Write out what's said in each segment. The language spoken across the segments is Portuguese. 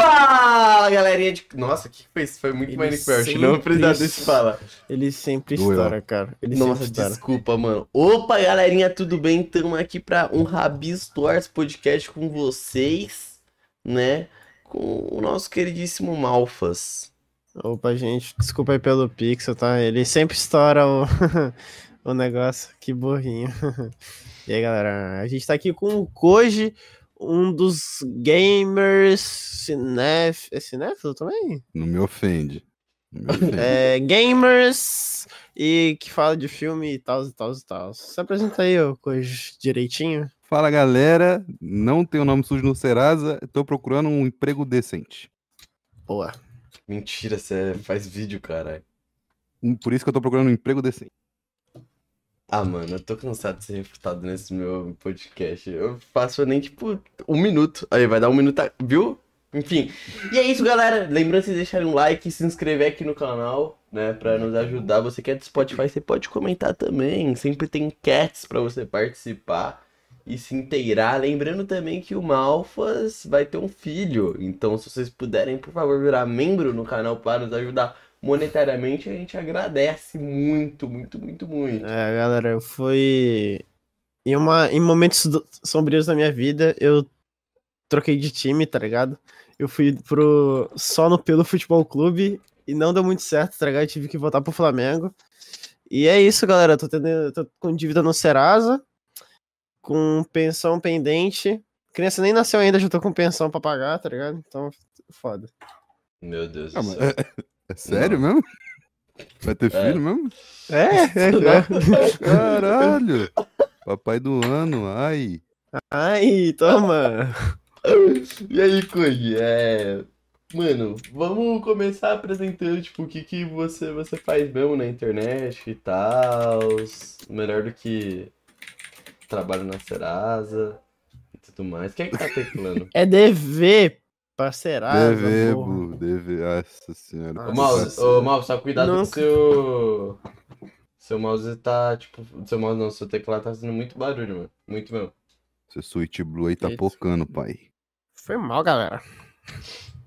Fala, galerinha de... Nossa, que foi isso? Foi muito Ele Minecraft. sempre Não precisava desse fala. Ele sempre Doeu. estoura, cara. Ele Nossa, sempre estoura. desculpa, mano. Opa, galerinha, tudo bem? Estamos aqui para um Rabis Tours podcast com vocês, né? Com o nosso queridíssimo Malfas. Opa, gente, desculpa aí pelo pixel, tá? Ele sempre estoura o, o negócio. Que burrinho. E aí, galera, a gente tá aqui com o Koji, um dos gamers cinef... É cinéfilo também? Não me ofende. Não me ofende. É, gamers e que fala de filme e tal, e tal, e tal. Se apresenta aí, ô Koji, direitinho. Fala galera, não tenho nome sujo no Serasa, tô procurando um emprego decente. Boa. Mentira, você faz vídeo, caralho. Um- Por isso que eu tô procurando um emprego decente. Ah, mano, eu tô cansado de ser refutado nesse meu podcast. Eu faço nem tipo um minuto. Aí vai dar um minuto, a- viu? Enfim. E é isso, galera. Lembrando de deixarem um like se inscrever aqui no canal, né? Pra nos ajudar. Você que é do Spotify, você pode comentar também. Sempre tem cats pra você participar e se inteirar. Lembrando também que o Malfas vai ter um filho. Então, se vocês puderem, por favor, virar membro no canal para nos ajudar monetariamente, a gente agradece muito, muito, muito, muito. É, galera, eu fui. Em, uma, em momentos do- sombrios da minha vida, eu troquei de time, tá ligado? Eu fui pro. só no pelo futebol clube e não deu muito certo, tá ligado? Eu tive que voltar pro Flamengo. E é isso, galera. Eu tô, tendo, tô com dívida no Serasa, com pensão pendente. Criança nem nasceu ainda, já tô com pensão pra pagar, tá ligado? Então, foda. Meu Deus Ah, do mas céu. é, é sério mesmo? Vai ter É. filho mesmo? É, é, é. Caralho! Papai do ano, ai. Ai, toma. E aí, Koji, é... Mano, vamos começar apresentando, tipo, o que que você, você faz mesmo na internet e tal. Melhor do que trabalho na Serasa e tudo mais. Quem é que tá teclando? É dever, porra. Bu, DV. Nossa senhora. Ô, Ô, mouse, ô, mouse, só cuidado com o Nunca. seu... Seu mouse tá, tipo... Seu mouse não, seu teclado tá fazendo muito barulho, mano. Muito mesmo. Seu Switch Blue aí tá Eita. pocando, pai. Foi mal, galera.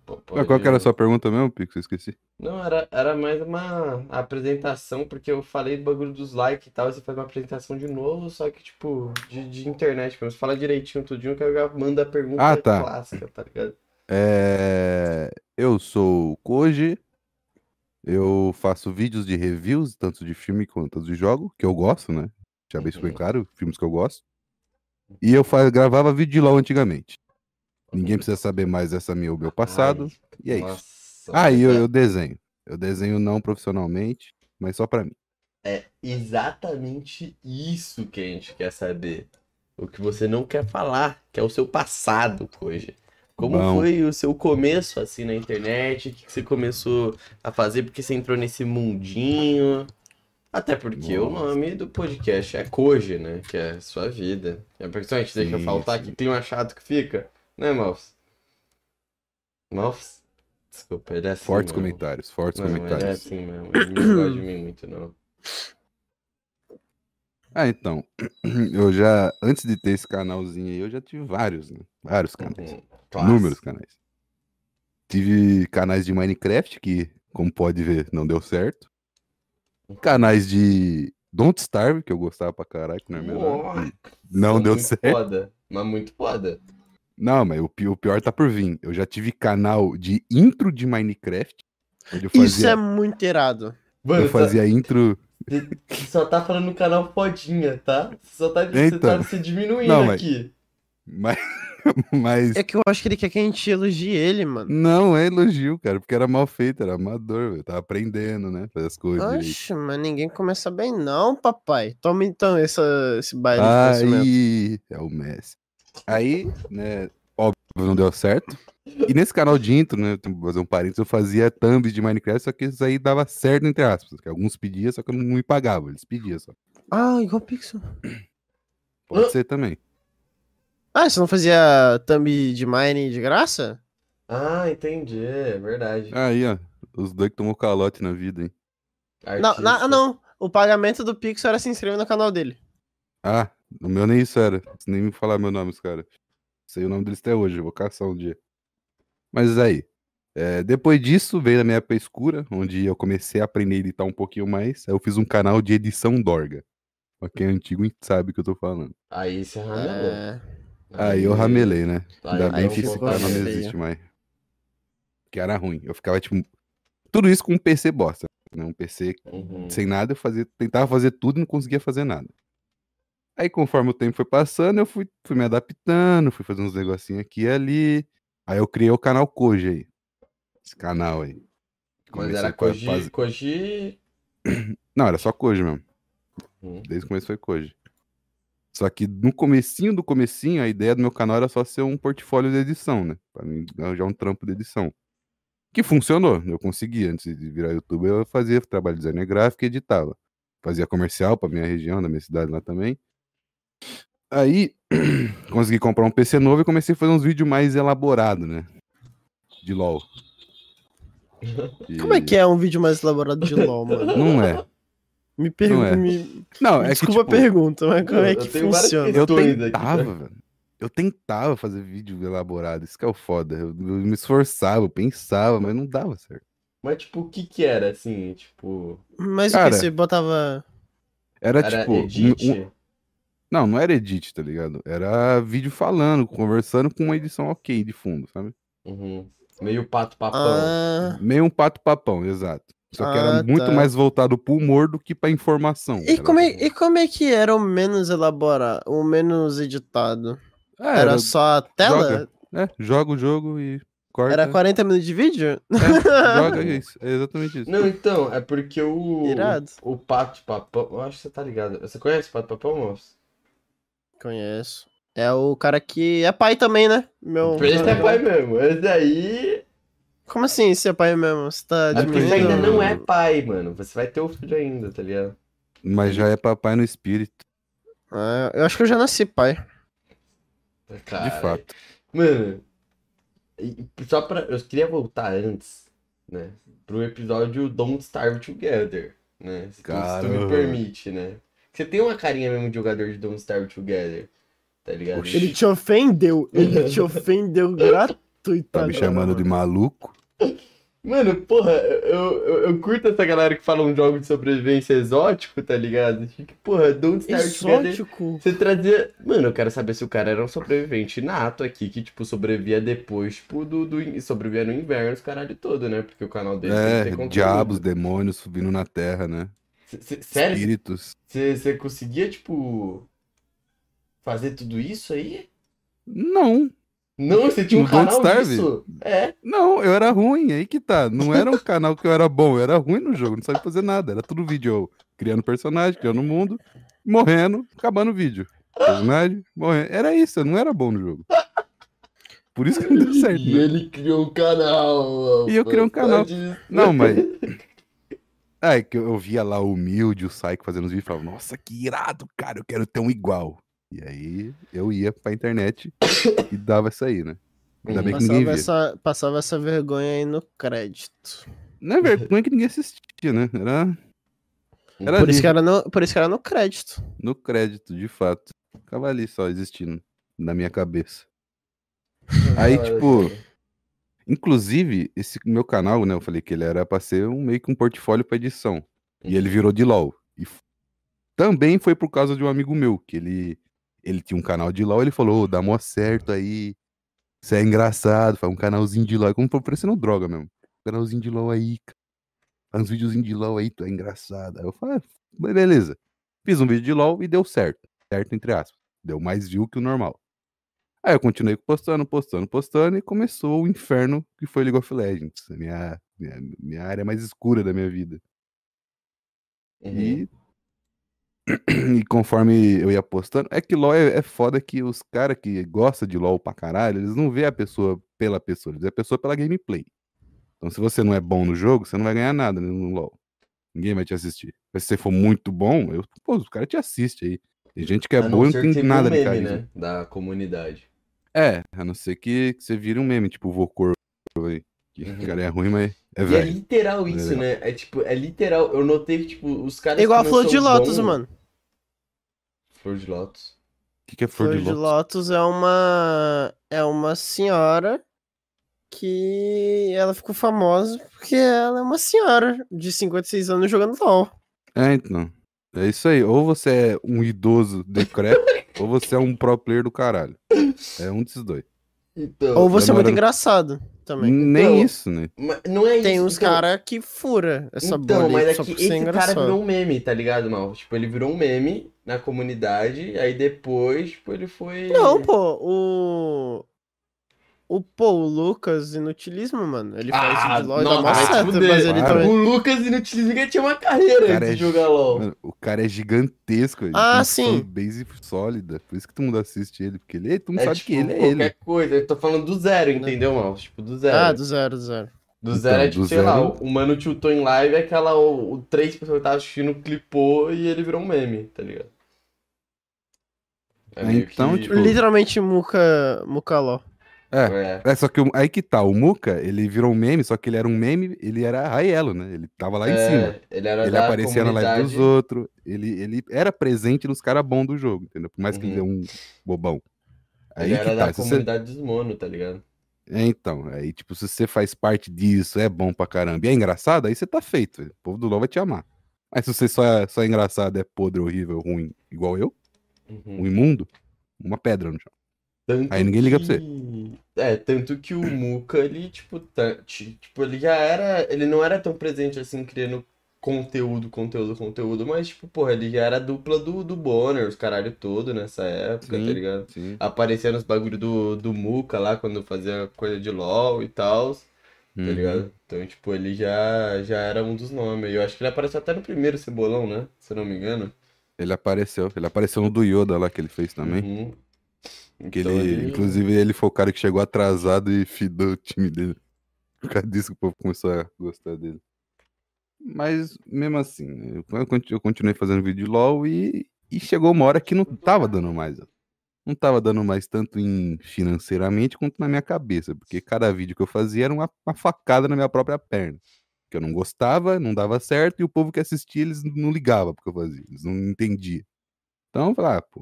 Pô, Mas qual que era a sua pergunta mesmo, Pix? Eu esqueci. Não, era, era mais uma apresentação, porque eu falei do bagulho dos likes e tal, e você faz uma apresentação de novo, só que, tipo, de, de internet mesmo. Você fala direitinho tudinho, que eu já mando a pergunta Ah, tá. clássica, tá ligado? É... Eu sou o Koji. Eu faço vídeos de reviews, tanto de filme quanto de jogo, que eu gosto, né? Já bem super Uhum. claro, filmes que eu gosto. E eu fa- gravava vídeo de LOL antigamente. Ninguém precisa saber mais dessa minha, o meu passado. Ai, e é isso. nossa, Ah, e eu, mas eu desenho. Eu desenho não profissionalmente, mas só pra mim. É exatamente isso que a gente quer saber. O que você não quer falar, que é o seu passado, Koji. Como Bom. foi o seu começo, assim, na internet? O que você começou a fazer? Porque você entrou nesse mundinho? Até porque o Nossa. nome do podcast é Koji, né? Que é sua vida. É porque só a gente deixa Sim, faltar sim. que clima chato que fica. Né, Malfs? Malfs? Desculpa, ele é assim Fortes mesmo. comentários, fortes Não, ele é comentários. assim mesmo. Ele não gosta de mim muito, não. Ah, então. Eu já, antes de ter esse canalzinho aí, eu já tive vários, né? Vários canais. Uhum. Clássico. Inúmeros canais. Tive canais de Minecraft, que, como pode ver, não deu certo. Canais de Don't Starve, que eu gostava pra caralho, que não é. Nossa, Não deu muito certo. Foda, mas muito foda. Não, mas o pi- o pior tá por vir. Eu já tive canal de intro de Minecraft. Onde eu fazia, Isso é muito irado. Mano, eu fazia intro. você só tá falando no canal fodinha, tá? Você só tá, Então. tá se diminuindo Não, mas- aqui. Mas. mas É que eu acho que ele quer que a gente elogie ele, mano. não é elogio, cara, porque era mal feito, era amador. Eu tava aprendendo, né? Fazer as coisas. Oxe, mas ninguém começa bem não, papai. Toma então essa, esse baile. Aí é o Messi. Aí, né, óbvio, não deu certo. E nesse canal de intro, né, fazer um parênteses, eu fazia thumbs de Minecraft, só que isso aí dava certo, entre aspas. Que alguns pediam, só que eu não me pagava, eles pediam só. Ah, igual Pixel. Pode Ah. ser também. Ah, você não fazia thumb de mine de graça? Ah, entendi, é verdade. Aí, ó, os dois que tomou calote na vida, hein. Não, na- não. O pagamento do Pixel era se inscrever no canal dele. Ah, o meu nem isso era. Nem me falar meu nome, os caras. Sei o nome deles até hoje, eu vou caçar um dia. Mas aí, é, depois disso veio a minha época escura, onde eu comecei a aprender a editar um pouquinho mais. Aí eu fiz um canal de edição Dorga. Pra quem é antigo sabe o que eu tô falando. Aí você ramelou. É, Aí eu ramelei, né? Aí Ainda bem que esse canal não existe mais. Que era ruim. Eu ficava, tipo. Tudo isso com um PC bosta. Né? Um PC Uhum. sem nada, eu fazia, tentava fazer tudo e não conseguia fazer nada. Aí, conforme o tempo foi passando, eu fui, fui me adaptando, fui fazendo uns negocinhos aqui e ali. Aí eu criei o canal Koji aí. Esse canal aí. Mas Comecei era com a Koji, fase- Koji... Não, era só Koji mesmo. Hum. Desde o começo foi Koji. Só que no comecinho do comecinho, a ideia do meu canal era só ser um portfólio de edição, né? Pra mim arranjar um trampo de edição. Que funcionou, eu consegui. Antes de virar youtuber, eu fazia trabalho de designer gráfico e editava. Fazia comercial pra minha região, da minha cidade lá também. Aí, consegui comprar um PC novo e comecei a fazer uns vídeos mais elaborados, né? De LOL. Como é que é um vídeo mais elaborado de LOL, mano? Não é. Me pergunta. é. Me... Não, é Desculpa que, tipo, a pergunta, mas como é eu que tenho várias funciona? Eu tentava. Eu tentava fazer vídeo elaborado, isso que é o foda. Eu, eu me esforçava, eu pensava, mas não dava certo. Mas, tipo, o que que era, assim, tipo... Mas o Cara, que você botava. Era, Era tipo. edit? um- Não, não era edit, tá ligado? Era vídeo falando, conversando com uma edição ok de fundo, sabe? Uhum. Meio pato papão. Ah. Meio um pato papão, exato. Só que era Ah, muito tá. mais voltado pro humor do que pra informação. E Era- como, é, e como é que era o menos elaborado, o menos editado? É, Era, só a tela? joga. É, joga o jogo e corta. Era 40 minutos de vídeo? É, joga isso. É exatamente isso. Não, então, é porque o... Irado. O pato papão... Eu acho que você tá ligado. Você conhece o pato papão, moço? Conheço. É o cara que é pai também, né? Meu. Esse é pai mesmo. Esse aí... Como assim, você é pai mesmo? Você tá É porque você ainda não é pai, mano. Você vai ter o filho ainda, tá ligado? Mas já é papai no espírito, Ah, eu acho que eu já nasci pai. Cara, de fato. Mano, só pra. Eu queria voltar antes, né? Pro episódio Don't Starve Together, né? Se, tu, se tu me Caramba. permite, né? Você tem uma carinha mesmo de jogador de Don't Starve Together, tá ligado? Ele te ofendeu. Ele te ofendeu gratuitamente. Tá me chamando de maluco? Mano, porra, eu, eu, eu curto essa galera que fala um jogo de sobrevivência exótico, tá ligado? Que, porra, Don't Starve. Exótico. Você trazia. Mano, eu quero saber se o cara era um sobrevivente nato aqui, que, tipo, sobrevivia depois, tipo, do, do sobrevivia no inverno, os caralho todo, né? Porque o canal dele É, diabos, demônios subindo na terra, né? C- c- Sério? Espíritos. Você você conseguia, tipo, fazer tudo isso aí? Não, Não, você tinha um No canal Starve? disso? É. não, eu era ruim, aí que tá. Não era um canal que eu era bom, eu era ruim no jogo, não sabia fazer nada. Era tudo vídeo criando personagem, criando mundo, morrendo, acabando o vídeo. Personagem, morrendo. Era isso, eu não era bom no jogo. Por isso que não deu certo. E né? ele criou um canal. E eu criei um canal. disso. Não, mas. É, que eu, eu via lá o Humilde, o Psycho fazendo os vídeos e falava, nossa, que irado, cara, eu quero ter um igual. E aí eu ia pra internet e dava isso aí, né? Ainda bem que ninguém Passava via. essa, passava essa vergonha aí no crédito. Não é vergonha que ninguém assistia, né? Era Era Por ali. isso, que era no, por isso que era no crédito. no crédito, de fato. Ficava ali só existindo na minha cabeça. Aí, tipo. Inclusive, esse meu canal, né? Eu falei que ele era pra ser um, meio que um portfólio pra edição. E ele virou de LOL. E também foi por causa de um amigo meu, que ele, ele tinha um canal de LOL, ele falou, ô, dá mó certo aí. Você é engraçado, faz um canalzinho de LOL. Como foi parecendo droga mesmo. Canalzinho de LOL aí, cara. Faz uns videozinhos de LOL aí, tu é engraçado. Aí eu falei, ah, beleza. Fiz um vídeo de LOL e deu certo. Certo, entre aspas. Deu mais view que o normal. Aí eu continuei postando, postando, postando e começou o inferno que foi League of Legends. Minha, minha, minha área mais escura da minha vida. Uhum. E, e conforme eu ia postando, é que LoL é, é foda que os caras que gostam de LoL pra caralho, eles não vê a pessoa pela pessoa, eles vê a pessoa pela gameplay. Então se você não é bom no jogo, você não vai ganhar nada né, no LoL. Ninguém vai te assistir. Mas se você for muito bom, eu, pô, os caras te assistem aí. Tem gente que é boa e não tem nada de um meme, carisma. né? Da comunidade. É, a não ser que, que você vire um meme, tipo o Vocor aí. Que Uhum. o cara é ruim, mas é E é velho. literal isso, Legal. né? É tipo, é literal. Eu notei que, tipo, os caras. Igual a Flor de Lotus, bons- mano. Flor de Lotus. O que, que é flor, Flor de de lótus? Lotus é uma. É uma senhora que ela ficou famosa porque ela é uma senhora de 56 anos jogando LOL. É, então. É isso aí. Ou você é um idoso decrépito, ou você é um pro player do caralho. É um desses dois. Então, Ou você é muito engraçado também. Nem Então, isso, né? mas não é Tem isso. uns então, cara que fura essa Então, bolha mas aí é só que por ser esse engraçado. cara virou um meme, tá ligado, mal? Tipo, ele virou um meme na comunidade, aí depois, tipo, ele foi. Não, pô, o. O pô, o Lucas Inutilismo, mano. Ele faz Ah, LOL e dá nossa, mó vai se certo, fuder. mas ele também. O Lucas Inutilismo que tinha uma carreira antes é de jogar LOL. Mano, o cara é gigantesco. Ele Ah, tem sim. fanbase sólida. Por isso que todo mundo assiste ele. Porque ele, todo mundo É sabe tipo, que ele é qualquer ele. coisa. Eu tô falando do zero, entendeu, mal? Tipo, do zero. Ah, do zero, do zero. Do Então, zero é tipo, sei lá, zero- o mano tiltou em live, aquela, o, o três pessoas que tava assistindo clipou e ele virou um meme, tá ligado? É Então, que- tipo- Literalmente Muca, Muca LOL. É. É. É, só que o- aí que tá, o Muka, ele virou um meme, só que ele era um meme, ele era Raielo, né? Ele tava lá em É, cima. Ele era Ele aparecia na live dos comunidade. outros, ele, ele era presente nos caras bons do jogo, entendeu? Por mais que ele é Uhum. um bobão. Aí Ele que era tá, da se você... comunidade dos mono, tá ligado? É, então, aí tipo, se você faz parte disso, é bom pra caramba e é engraçado, aí você tá feito, o povo do LoL vai te amar. Mas se você só é, só é engraçado, é podre, horrível, ruim, igual eu, Uhum. um imundo, uma pedra no chão. Tanto Aí ninguém liga pra que... É, tanto que o Muka, ele, tipo, tá- ti- tipo, ele já era. Ele não era tão presente assim, criando conteúdo, conteúdo, conteúdo, mas, tipo, porra, ele já era a dupla do, do Bonner, os caralho todo nessa época, Sim. tá ligado? Sim. Aparecia nos bagulho do, do Muka lá, quando fazia coisa de LOL e tal, tá Uhum. ligado? Então, tipo, ele já, já era um dos nomes. Eu acho que ele apareceu até no primeiro Cebolão, né? Se eu não me engano. Ele apareceu, ele apareceu no do Yoda lá que ele fez também. Uhum. Que Então, ele, inclusive, ele foi o cara que chegou atrasado e fidou o time dele. Por causa disso que o povo começou a gostar dele. Mas, mesmo assim, eu, eu conti- eu continuei fazendo vídeo de LOL e, e chegou uma hora que não tava dando mais. Não tava dando mais tanto em financeiramente quanto na minha cabeça. Porque cada vídeo que eu fazia era uma, uma facada na minha própria perna. Que eu não gostava, não dava certo, e o povo que assistia, eles não ligavam porque eu fazia. Eles não entendiam. Então, eu falei, ah, pô,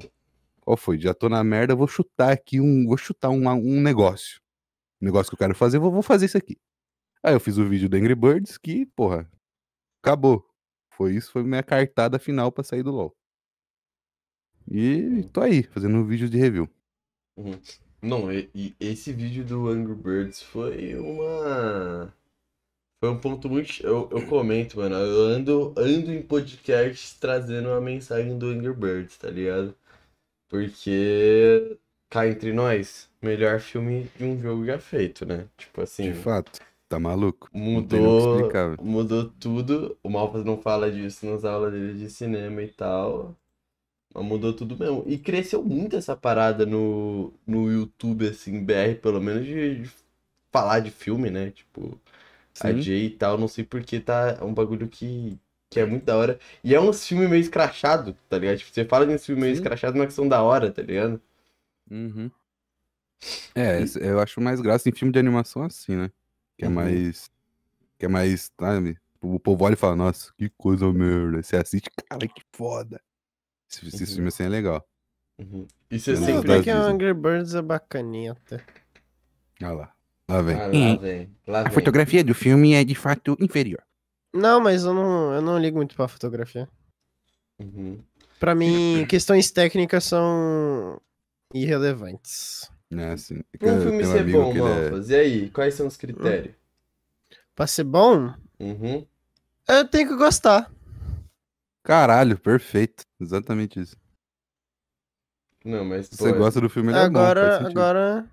qual foi? Já tô na merda, vou chutar aqui um. Vou chutar um, um negócio. Um negócio que eu quero fazer, vou, vou fazer isso aqui. Aí eu fiz o vídeo do Angry Birds que, porra, acabou. Foi isso, foi minha cartada final pra sair do LoL. E tô aí, fazendo um vídeo de review. Não, e, e esse vídeo do Angry Birds foi uma. Foi um ponto muito. Eu, eu comento, mano. Eu ando, ando em podcasts trazendo uma mensagem do Angry Birds, tá ligado? Porque. Cá entre nós, melhor filme de um jogo já feito, né? Tipo assim. De fato, tá maluco? Mudou, mudou tudo. O Malfas não fala disso nas aulas dele de cinema e tal. Mas mudou tudo mesmo. E cresceu muito essa parada no, no YouTube, assim, BR, pelo menos, de, de falar de filme, né? Tipo, a Sim. Jay e tal. Não sei porque tá é um bagulho que, que é muito da hora. E é uns filmes meio escrachado, tá ligado? Tipo, você fala de uns filmes meio escrachados, mas que são da hora, tá ligado? Uhum. É, esse- eu acho mais graça em filme de animação assim, né? Que é Uhum. mais. Que é mais, sabe? O povo olha e fala, nossa, que coisa merda. Você assiste, cara, que foda. Esse, esse Uhum. filme assim é legal. Uhum. E você Menos Não, sempre. que o Disney. Angry Birds é bacaninha até. Olha lá. Lá vem. Ah, lá vem. Lá A vem. fotografia do filme é de fato inferior. Não, mas eu não, eu não ligo muito pra fotografia. Uhum. Pra mim, questões técnicas são irrelevantes. Né, assim. É Pra um filme ser bom, ele é- Malfas, e aí? Quais são os critérios? Pra ser bom, Uhum. eu tenho que gostar. Caralho, perfeito. Exatamente isso. Não, mas. Se pô, você gosta do filme, ele é bom. Agora, agora.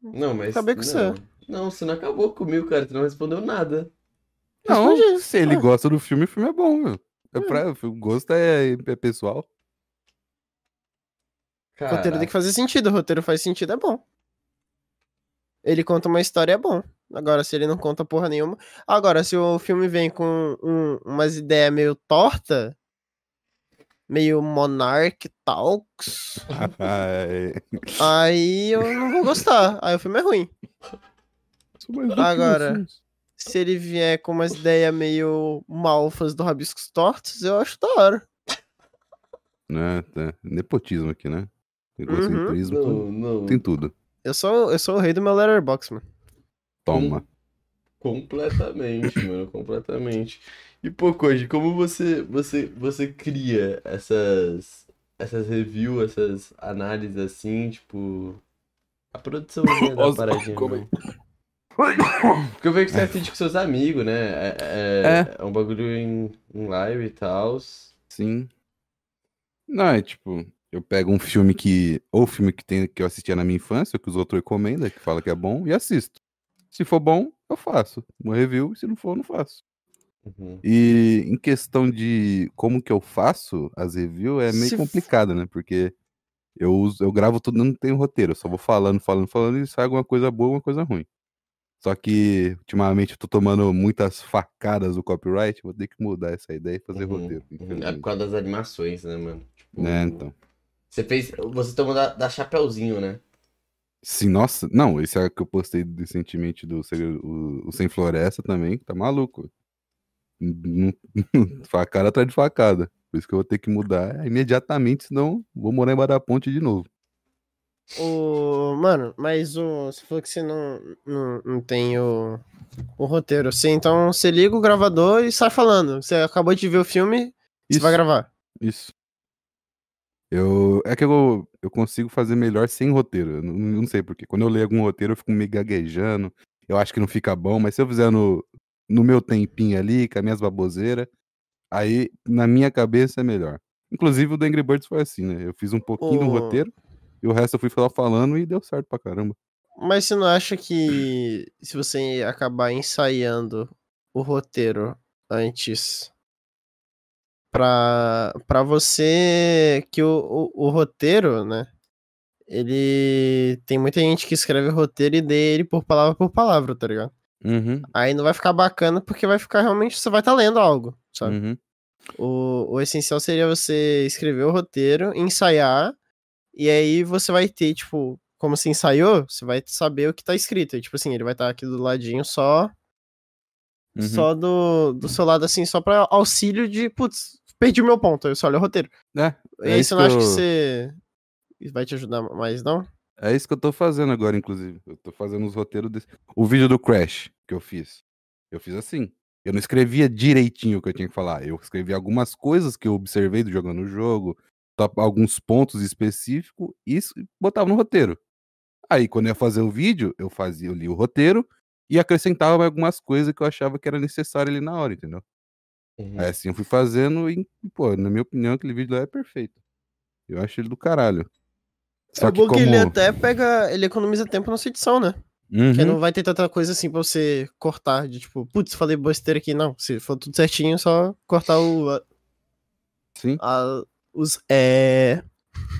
Não, mas. Acabei com não. você. Não, você não acabou comigo, cara. Você não respondeu nada. Não, se ele Ah. gosta do filme, o filme é bom, meu. É pra, o gosto é, é pessoal. O roteiro tem Caraca. que fazer sentido. O roteiro faz sentido, é bom. Ele conta uma história, é bom. Agora, se ele não conta porra nenhuma. Agora, se o filme vem com um- umas ideias meio torta, meio Monarch Talks, É, aí eu não vou gostar. Aí o filme é ruim. Agora. Se ele vier com umas ideias meio malfas do Rabiscos Tortos, eu acho da hora. Né, tá. Nepotismo aqui, né? Egocentrismo, tudo- Não, não. tem tudo. Eu sou, eu sou o rei do meu letterbox, mano. Toma. Completamente, mano, completamente. E pô, Koji, como você você você cria essas essas reviews, essas análises assim, tipo a produção da paradinha. como? Porque eu vejo que você assiste com seus amigos, né? É, é, é um bagulho em, em live e tal. Sim. Não, é tipo, eu pego um filme que. Ou filme que, tem, que eu assistia na minha infância, que os outros recomendam, que fala que é bom, e assisto. Se for bom, eu faço. Uma review, se não for, eu não faço. Uhum. E em questão de como que eu faço as reviews, é meio Se complicado, né? Porque eu, uso, eu gravo tudo, não tem roteiro. Eu só vou falando, falando, falando e sai alguma coisa boa, alguma coisa ruim. Só que, ultimamente, eu tô tomando muitas facadas do copyright, vou ter que mudar essa ideia e fazer Uhum, roteiro. uhum. É por causa das animações, né, mano? Tipo, Né, então. Você fez. Você tomou da, da Chapeuzinho, né? Sim, nossa, não, esse é que eu postei recentemente do o, o Sem Floresta também, tá maluco. Facada atrás de facada. Por isso que eu vou ter que mudar imediatamente, senão vou morar embaixo da ponte de novo. O... Mano, mas o... você falou que você não, não, não tem o... o roteiro. Você, então você liga o gravador e sai falando. Você acabou de ver o filme, você Isso. vai gravar. Isso. Eu, é que eu, eu consigo fazer melhor sem roteiro. Eu não, não sei porque. Quando eu leio algum roteiro, eu fico meio gaguejando. Eu acho que não fica bom, mas se eu fizer no, no meu tempinho ali, com as minhas baboseiras, aí na minha cabeça é melhor. Inclusive o do Angry Birds foi assim, né? Eu fiz um pouquinho do roteiro e o resto eu fui falar falando e deu certo pra caramba. Mas você não acha que se você acabar ensaiando o roteiro antes pra, pra você que o, o, o roteiro, né? Ele tem muita gente que escreve roteiro e lê ele por palavra por palavra, tá ligado? Uhum, Aí não vai ficar bacana porque vai ficar realmente você vai estar lendo algo, sabe? uhum. O, o essencial seria você escrever o roteiro, ensaiar, e aí você vai ter, tipo, como você ensaiou, você vai saber o que tá escrito. E, tipo assim, ele vai estar aqui do ladinho só, Uhum. só do, do seu lado, assim, só pra auxílio de, putz, perdi o meu ponto, aí você olha o roteiro. É, E é aí isso você não acha que eu- você vai te ajudar mais, não? É isso que eu tô fazendo agora, inclusive. Eu tô fazendo os roteiros desse. O vídeo do Crash que eu fiz. Eu fiz assim. Eu não escrevia direitinho o que eu tinha que falar. Eu escrevi algumas coisas que eu observei do jogando o jogo, alguns pontos específicos, e isso botava no roteiro. Aí, quando eu ia fazer o vídeo, eu fazia, eu li o roteiro e acrescentava algumas coisas que eu achava que era necessário ali na hora, entendeu? Uhum. Aí assim eu fui fazendo e, pô, na minha opinião, aquele vídeo lá é perfeito. Eu acho ele do caralho. Só é que bom que ele como- até pega, ele economiza tempo na sua edição, né? Porque Uhum. não vai ter tanta coisa assim pra você cortar, de tipo, putz, falei besteira aqui, não. Se for tudo certinho, só cortar o, Sim. a- os é.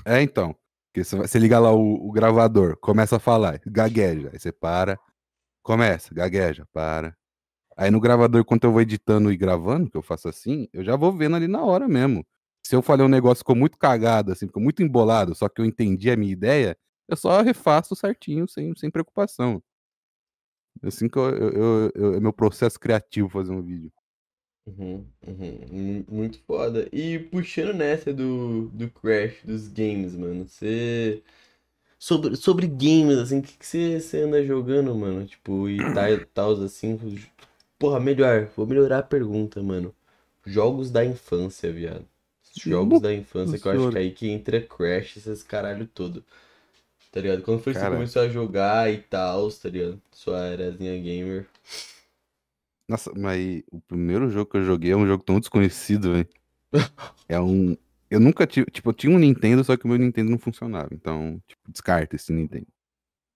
É, então. Porque você, liga lá o, o gravador, começa a falar, gagueja. Aí você para, começa, gagueja, para. Aí no gravador, enquanto eu vou editando e gravando, que eu faço assim, eu já vou vendo ali na hora mesmo. Se eu falei um negócio ficou muito cagado, assim, ficou muito embolado, só que eu entendi a minha ideia, eu só refaço certinho, sem, sem preocupação. Assim que eu, eu, eu- eu- é meu processo criativo fazer um vídeo. Uhum, uhum. Mu- Muito foda. E puxando nessa do, do Crash, dos games, mano, você. Sobre, sobre games, assim, o que, que você, você anda jogando, mano? Tipo, e tal, assim. Porra, melhor, vou melhorar a pergunta, mano. Jogos da infância, viado. Jogos da infância, que eu acho que senhora. aí que entra Crash, esses caralho todo. Tá ligado? Quando foi que você começou a jogar e tal, tá ligado? Sua erazinha gamer. Nossa, mas o primeiro jogo que eu joguei é um jogo tão desconhecido, velho. É um. Eu nunca tive. Tipo, eu tinha um Nintendo, só que o meu Nintendo não funcionava. Então, tipo, descarta esse Nintendo.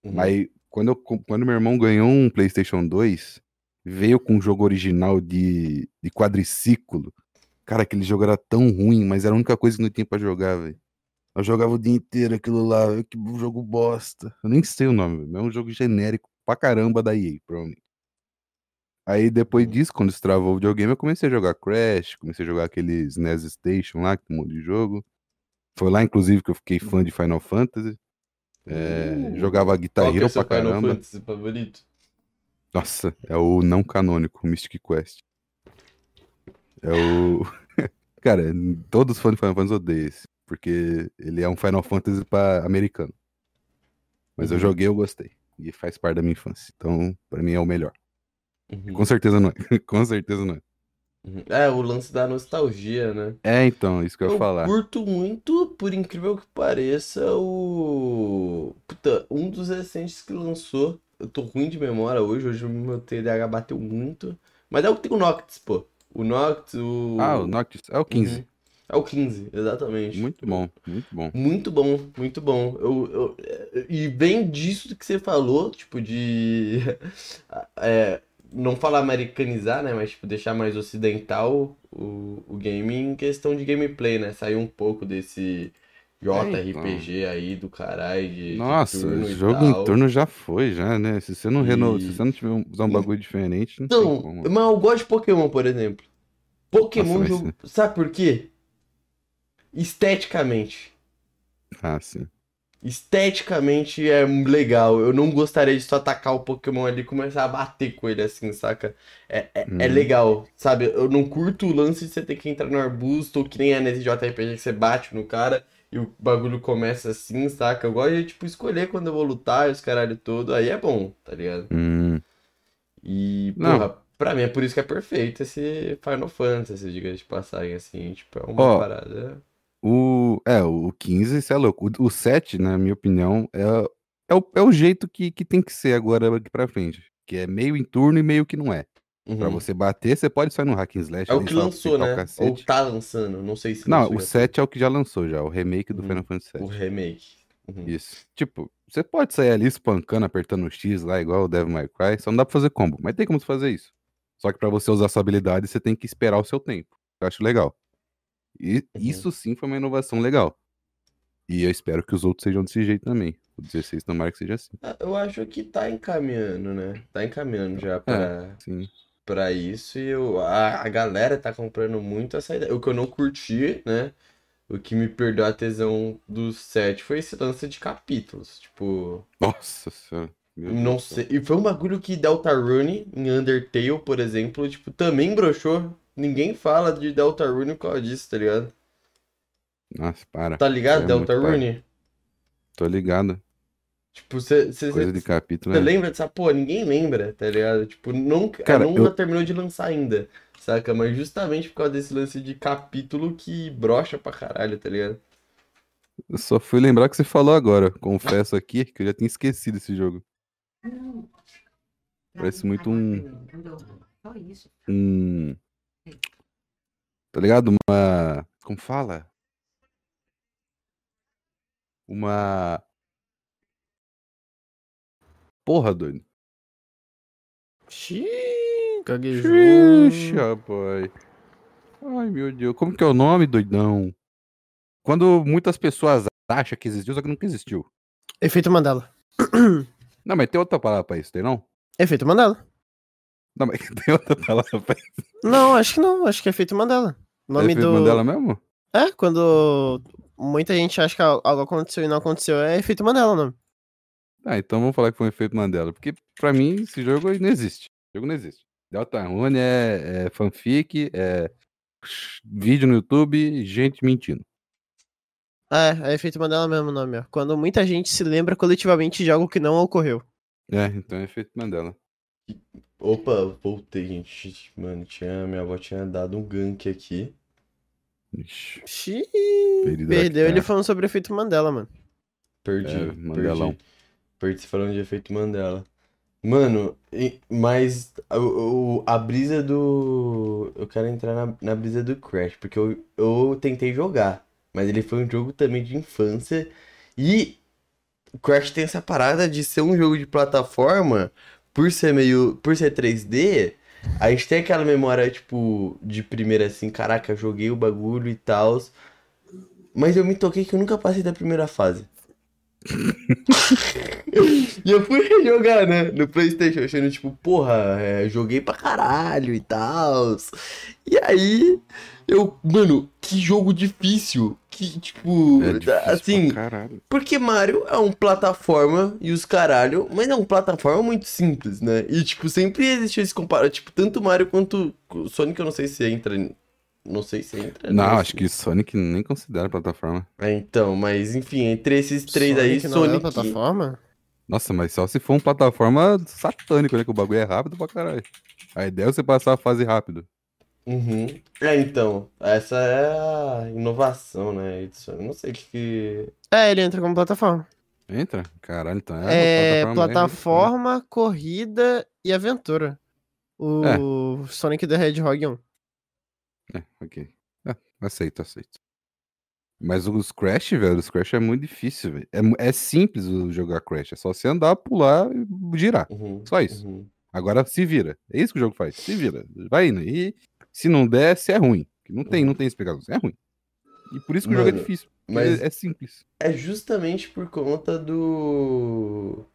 Uhum. Mas quando, eu, quando meu irmão ganhou um PlayStation 2, veio com um jogo original de, de quadriciclo. Cara, aquele jogo era tão ruim, mas era a única coisa que não tinha pra jogar, velho. Eu jogava o dia inteiro aquilo lá, velho, que jogo bosta. Eu nem sei o nome, velho. mas É um jogo genérico pra caramba da EA, provavelmente. Aí depois Uhum. disso, quando destravou o videogame, eu comecei a jogar Crash, comecei a jogar aqueles NES Station lá, que tem um monte de jogo. Foi lá, inclusive, que eu fiquei fã de Final Fantasy. É, Uh, jogava Guitar é Hero seu pra Final caramba. Fantasy favorito? Nossa, é o não canônico, o Mystic Quest. É o. Cara, todos os fãs de Final Fantasy odeiam esse. Porque ele é um Final Fantasy pra americano. Mas eu Uhum. joguei, eu gostei. E faz parte da minha infância. Então, pra mim é o melhor. Uhum, Com certeza não é. Com certeza não é. uhum. É, o lance da nostalgia, né? É, então, isso que eu ia Eu falar. curto muito, por incrível que pareça, o. Puta, um dos recentes que lançou. Eu tô ruim de memória hoje, hoje o meu TDAH bateu muito. Mas é o que tem o Noctis, pô. O Noctis, o. Ah, o Noctis é o 15. Uhum. É o 15, exatamente. Muito bom, muito bom. Muito bom, muito bom. Eu, eu- é, e vem disso que você falou, tipo, de é, não falar americanizar, né? Mas tipo, deixar mais ocidental o, o game em questão de gameplay, né? Sair um pouco desse JRPG aí do caralho de, de Nossa, turno e jogo em turno já foi, já, né? Se você não. E- se você não tiver um, usar um bagulho diferente, não Então, como. mas eu gosto de Pokémon, por exemplo. Pokémon, Nossa, mas jogo- sabe por quê? Esteticamente. Ah, sim. Esteticamente é legal. Eu não gostaria de só atacar o Pokémon ali e começar a bater com ele assim, saca? É, é, é Uhum. legal, sabe? Eu não curto o lance de você ter que entrar no arbusto, ou que nem é nesse JRPG que você bate no cara e o bagulho começa assim, saca? Eu gosto de, tipo, escolher quando eu vou lutar e os caralho todo. Aí é bom, tá ligado? Hum, E, Não. porra, pra mim é por isso que é perfeito esse Final Fantasy, diga de passagem, assim. Tipo, é uma Ó, parada. O, é, o 15, isso é louco. O, o 7, na minha opinião, é, é, o, é o jeito que, que tem que ser agora daqui pra frente. Que é meio em turno e meio que não é. Pra Uhum. você bater, você pode sair no hack and slash É o que lançou, o né? Ou tá lançando, não sei se Não, o já. 7 é o que já lançou já, o remake do Uhum. Final Fantasy O 7. remake. Uhum. Isso. Tipo, você pode sair ali espancando, apertando o X lá, igual o Devil May Cry, só não dá pra fazer combo. Mas tem como você fazer isso. Só que pra você usar sua habilidade, você tem que esperar o seu tempo. Eu acho legal. E Uhum. isso sim foi uma inovação legal. E eu espero que os outros sejam desse jeito também. O 16 tomara que seja assim. Ah, Eu acho que tá encaminhando, né? Tá encaminhando É. já pra, Sim. pra isso e eu, a, a galera tá comprando muito essa ideia. O que eu não curti, né? O que me perdeu a tesão do set foi esse lance de capítulos. Tipo, Nossa senhora. Não sei. E foi um bagulho que Deltarune em Undertale, por exemplo, tipo, também broxou. Ninguém fala de Deltarune por causa disso, tá ligado? Nossa, para. Tá ligado, É Deltarune? Tô ligado. Tipo, você Coisa de capítulo, Você né? lembra dessa porra? Ninguém lembra, tá ligado? Tipo, não, Cara, não eu- terminou de lançar ainda, saca? Mas justamente por causa desse lance de capítulo que brocha pra caralho, tá ligado? Eu só fui lembrar que você falou agora. Confesso aqui que eu já tinha esquecido esse jogo. Parece muito um- Só isso. um. Tá ligado? Uma. Como fala? Uma. Porra, doido. Xiii, gaguejou. Ixi, rapaz. Ai, meu Deus. Como que é o nome, doidão? Quando muitas pessoas acham que existiu, só que nunca existiu. Efeito Mandela. Não, mas tem outra palavra pra isso, tem não? Efeito Mandela. Não, mas tem outra palavra. Não, acho que não. Acho que é efeito Mandela. O nome é efeito do. Mandela mesmo? É, quando muita gente acha que algo aconteceu e não aconteceu, é efeito Mandela o nome. Ah, então vamos falar que foi um efeito Mandela. Porque pra mim esse jogo não existe. O jogo não existe. Deltarune é, é fanfic, é vídeo no YouTube, gente mentindo. É, é efeito Mandela mesmo o nome, ó. Quando muita gente se lembra coletivamente de algo que não ocorreu. É, então é efeito Mandela. Opa, voltei, gente. Mano, tinha, minha avó tinha dado um gank aqui. Xiii, perdeu ele falando sobre efeito Mandela, mano. Perdi, É, Mandelão. perdi. Perdi você falando de efeito Mandela. Mano, mas o- a brisa do. Eu quero entrar na, na brisa do Crash, porque eu, eu tentei jogar, mas ele foi um jogo também de infância. E o Crash tem essa parada de ser um jogo de plataforma, por ser meio. Por ser 3D, a gente tem aquela memória, tipo, de primeira assim, caraca, joguei o bagulho e tal. Mas eu me toquei que eu nunca passei da primeira fase. E eu fui jogar, né, no Playstation, achando tipo, porra, é, joguei pra caralho e tal. E aí, eu, mano, que jogo difícil. Que, tipo, É difícil assim, porque Mario é um plataforma e os caralho, mas é um plataforma muito simples, né? E, tipo, sempre existiu esse comparado, tipo, tanto Mario quanto Sonic, eu não sei se entra, não sei se entra. Não, nesse. acho que Sonic nem considera plataforma. É, então, mas enfim, entre esses três aí, Sonic não é Sonic... plataforma? Nossa, mas só se for uma plataforma satânica, né? Que o bagulho é rápido pra caralho. A ideia é você passar a fase rápido. Uhum. É, então, essa é a inovação, né? Eu não sei o que que... É, ele entra como plataforma. Entra? Caralho, então É, uma plataforma, corrida e aventura. O Sonic the Hedgehog 1. É, ok. É, aceito, aceito. Mas os Crash, velho, os Crash é muito difícil, velho. É, é simples o jogar Crash. É só você andar, pular e girar. Uhum, Só isso. uhum. Agora se vira. É isso que o jogo faz. Se vira. Vai indo. E se não der, se é ruim. Que não tem, não tem explicação. É ruim. E por isso que o jogo é Mano, difícil. mas- é, é simples. É justamente por conta do.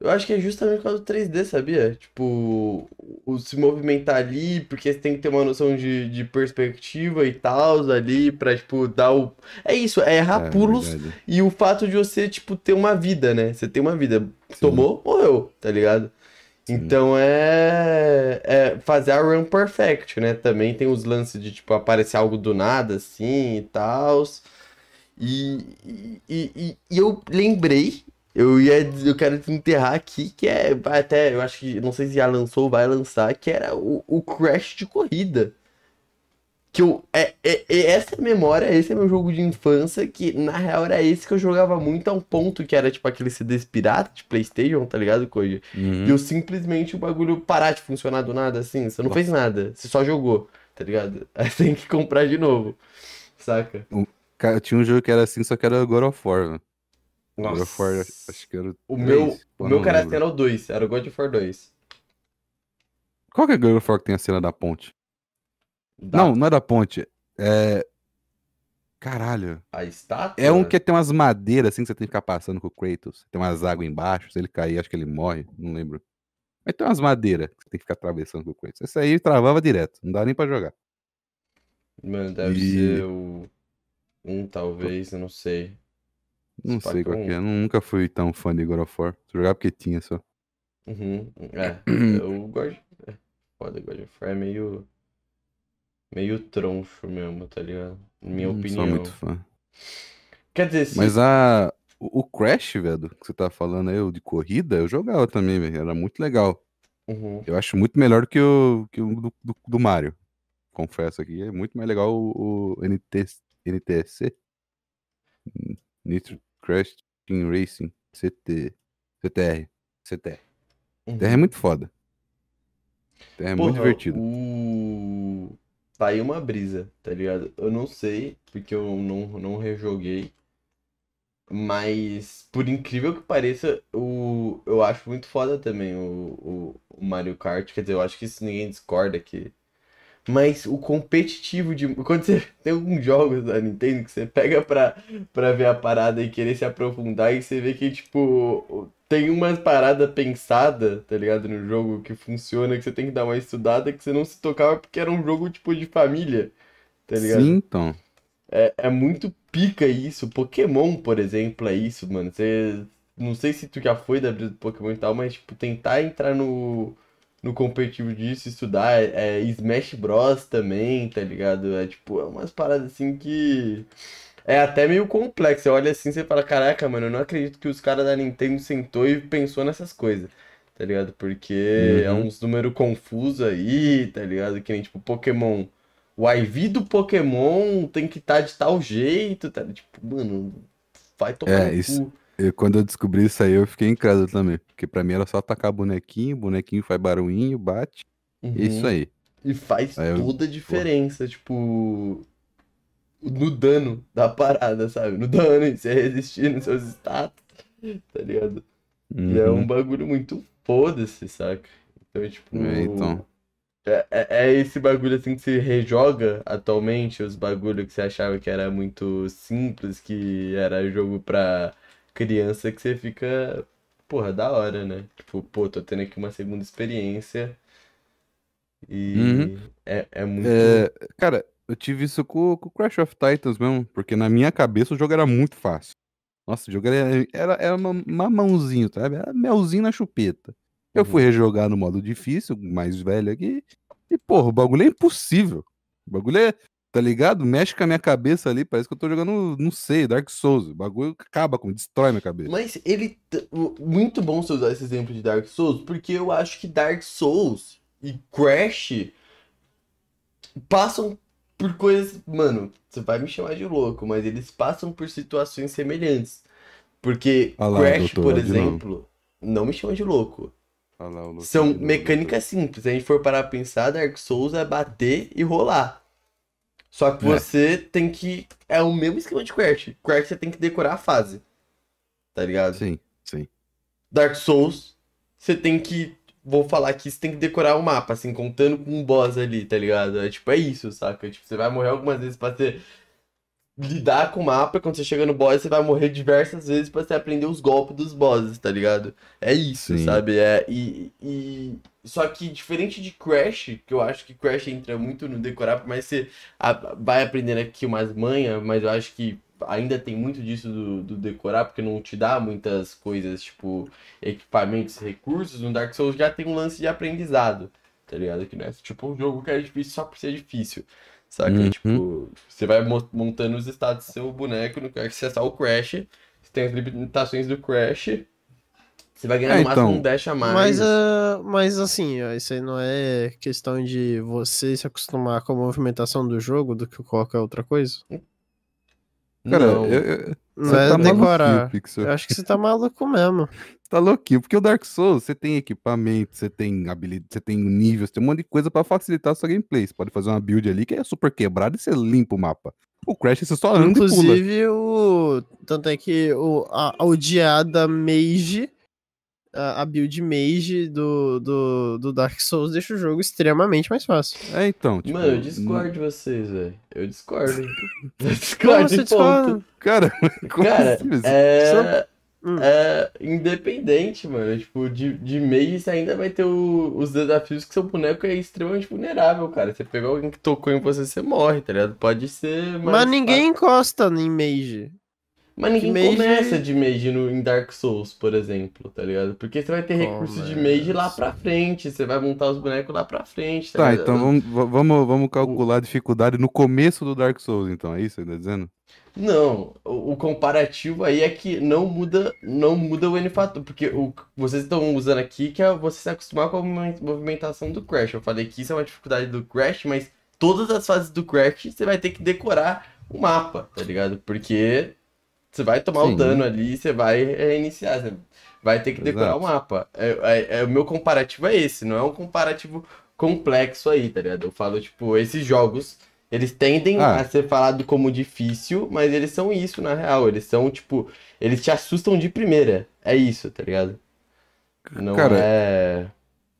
Eu acho que é justamente por causa do 3D, sabia? Tipo, o se movimentar ali, porque você tem que ter uma noção de, de perspectiva e tal ali, pra, tipo, dar o. É isso, é errar É, pulos verdade. e o fato de você, tipo, ter uma vida, né? Você tem uma vida. Tomou, morreu, tá ligado? Então é, é fazer a run perfect, né? Também tem os lances de, tipo, aparecer algo do nada, assim, e tal. E, e, e, e eu lembrei, eu ia, eu quero te enterrar aqui, que é, até, eu acho que, não sei se já lançou ou vai lançar, que era o, o Crash de corrida. Que eu, é, é, é essa é a memória, esse é meu jogo de infância, que na real era esse que eu jogava muito a um ponto que era tipo aquele CDs pirata de Playstation, tá ligado, Koji? Uhum. E eu simplesmente o bagulho parar de funcionar do nada, assim. Você não fez nada, você só jogou, tá ligado? Aí você tem que comprar de novo, saca? Cara, tinha um jogo que era assim, só que era God of War. God Nossa. of War, acho que era o meu, o meu cara era o 2, era o God of War 2. Qual que é o God of War que tem a cena da ponte? Da- Não, não é da ponte. É. Caralho. A estátua? É um que tem umas madeiras assim que você tem que ficar passando com o Kratos. Tem umas águas embaixo. Se ele cair, acho que ele morre. Não lembro. Mas tem umas madeiras que você tem que ficar atravessando com o Kratos. Esse aí travava direto. Não dá nem pra jogar. Mano, deve E- ser o... Um, talvez, eu não sei. Não sei qual Spacão. que é. Nunca fui tão fã de God of War. Só jogava porque tinha só. Uhum. É, eu gosto. É, foda, God of War é meio. Meio troncho mesmo, tá ligado? Minha Não opinião. sou muito fã. Quer dizer, se. Mas a. O Crash, velho, que você tá falando aí, o de corrida, eu jogava também, velho. Era muito legal. Uhum. Eu acho muito melhor que o, que o do, do, do Mario. Confesso aqui. É muito mais legal o, o NT, NTSC. Nitro Crash Team Racing. CT, CTR. CTR. Uhum. CTR é muito foda. CTR é muito Porra, divertido. O... Tá aí uma brisa, tá ligado? Eu não sei, porque eu não, não rejoguei. Mas, por incrível que pareça, o... eu acho muito foda também o, o, o Mario Kart. Quer dizer, eu acho que isso ninguém discorda aqui. Mas o competitivo de. Quando você tem alguns jogos da Nintendo que você pega pra, pra ver a parada e querer se aprofundar, e você vê que, tipo, tem umas paradas pensadas, tá ligado? No jogo que funciona, que você tem que dar uma estudada, que você não se tocava porque era um jogo, tipo, de família, tá ligado? Sim, então. É, é muito pica isso. Pokémon, por exemplo, é isso, mano. Você. Não sei se tu já foi da brisa do Pokémon e tal, mas, tipo, tentar entrar no, no competitivo disso, estudar. É, é Smash Bros também, tá ligado? É, tipo, é umas paradas assim que. É até meio complexo. Você olha assim e você fala: Caraca, mano, eu não acredito que os caras da Nintendo sentou e pensou nessas coisas. Tá ligado? Porque é Uhum. uns números confusos aí, tá ligado? Que nem, tipo, Pokémon. O IV do Pokémon tem que estar de tal jeito, tá? Tipo, mano, vai tomar É, isso- cu. Eu, quando eu descobri isso aí, eu fiquei incrédulo também. Porque pra mim era só atacar bonequinho, bonequinho faz barulhinho, bate. E é isso Uhum. aí. E faz Aí eu- toda a diferença, tipo, no dano da parada, sabe? No dano, em você resistir nos seus status, tá ligado? E é Uhum. um bagulho muito foda-se, saca? Então, tipo, É, então. é, é- é esse bagulho assim que se rejoga atualmente, os bagulho que você achava que era muito simples, que era jogo pra criança, que você fica, porra, da hora, né? Tipo, pô, tô tendo aqui uma segunda experiência e Uhum. é, é muito. É, cara, eu tive isso com, com o Crash of Titans mesmo, porque na minha cabeça o jogo era muito fácil. Nossa, o jogo era, era, era uma- mamãozinho, sabe? Era melzinho na chupeta. Eu fui rejogar no modo difícil, mais velho aqui, e porra, o bagulho é impossível. O bagulho é. Tá ligado? Mexe com a minha cabeça ali, parece que eu tô jogando, não sei, Dark Souls. O bagulho acaba com, destrói minha cabeça. Mas ele. Muito bom você usar esse exemplo de Dark Souls, porque eu acho que Dark Souls e Crash passam por coisas. Mano, você vai me chamar de louco, mas eles passam por situações semelhantes. Porque lá, Crash, doutor, por exemplo, não me chama de louco. Lá louco São mecânicas simples. Se a gente for parar pra pensar, Dark Souls é bater e rolar. Só que É. você tem que. É o mesmo esquema de Crash. Crash você tem que decorar a fase. Tá ligado? Sim, sim. Dark Souls, você tem que. Vou falar aqui, você tem que decorar o mapa, assim, contando com um boss ali, tá ligado? É tipo, é isso, saca? Tipo, você vai morrer algumas vezes pra você lidar com o mapa, quando você chega no boss, você vai morrer diversas vezes pra você aprender os golpes dos bosses, tá ligado? É isso, Sim. sabe? É, e, e. Só que diferente de Crash, que eu acho que Crash entra muito no decorar, por mais que você a- vai aprendendo aqui umas manhas, mas eu acho que ainda tem muito disso do, do decorar, porque não te dá muitas coisas, tipo, equipamentos, recursos. No Dark Souls já tem um lance de aprendizado, tá ligado? Que não é tipo um jogo que é difícil só por ser difícil. Saca? Uhum. Tipo, você vai mo- montando os estados do seu boneco, não quer acessar o Crash. Você tem as limitações do Crash. Você vai ganhar É, no máximo então. um dash a mais. Mas, ah, mas assim, ó, isso aí não é questão de você se acostumar com a movimentação do jogo do que qualquer outra coisa. Cara, Não. eu, eu, Não é tá decorar. Pixel. Eu acho que você tá maluco mesmo. Você tá louquinho, porque o Dark Souls, você tem equipamento, você tem habilidade, você tem nível, você tem um monte de coisa pra facilitar a sua gameplay. Você pode fazer uma build ali que é super quebrada e você limpa o mapa. O Crash você só anda e pula. Inclusive, o. Tanto é que o, a, a odiada Mage, a, a build Mage do, do, do Dark Souls deixa o jogo extremamente mais fácil. É, então. Tipo, Mano, eu discordo de vocês, velho. Eu discordo. Eu Como discordo, você ponto. discorda? Cara, como Cara, assim, é... Hum. é independente, mano. Tipo, de, de meio você ainda vai ter o- os desafios que seu boneco é extremamente vulnerável, cara. Você pegou alguém que tocou em você, você morre, tá ligado? Pode ser mais Mas ninguém encosta em Mage. Mas ninguém Mage- começa de mage no, em Dark Souls, por exemplo, tá ligado? Porque você vai ter recurso de mage lá pra frente, você vai montar os bonecos lá pra frente, tá Tá, ligado? então vamos, va- vamos, vamos calcular a dificuldade no começo do Dark Souls, então. É isso que você tá dizendo? Não, o, o comparativo aí é que não muda, não muda o N-fator, porque o que vocês estão usando aqui que é você se acostumar com a movi- movimentação do Crash. Eu falei que isso é uma dificuldade do Crash, mas todas as fases do Crash você vai ter que decorar o mapa, tá ligado? Porque você vai tomar Sim. o dano ali, você vai reiniciar, você vai ter que decorar Exato. o mapa. É, é- é- o meu comparativo é esse, não é um comparativo complexo aí, tá ligado? Eu falo, tipo, esses jogos, eles tendem Ah. a ser falado como difícil, mas eles são isso, na real. Eles são, tipo, eles te assustam de primeira. É isso, tá ligado? Não Cara, é.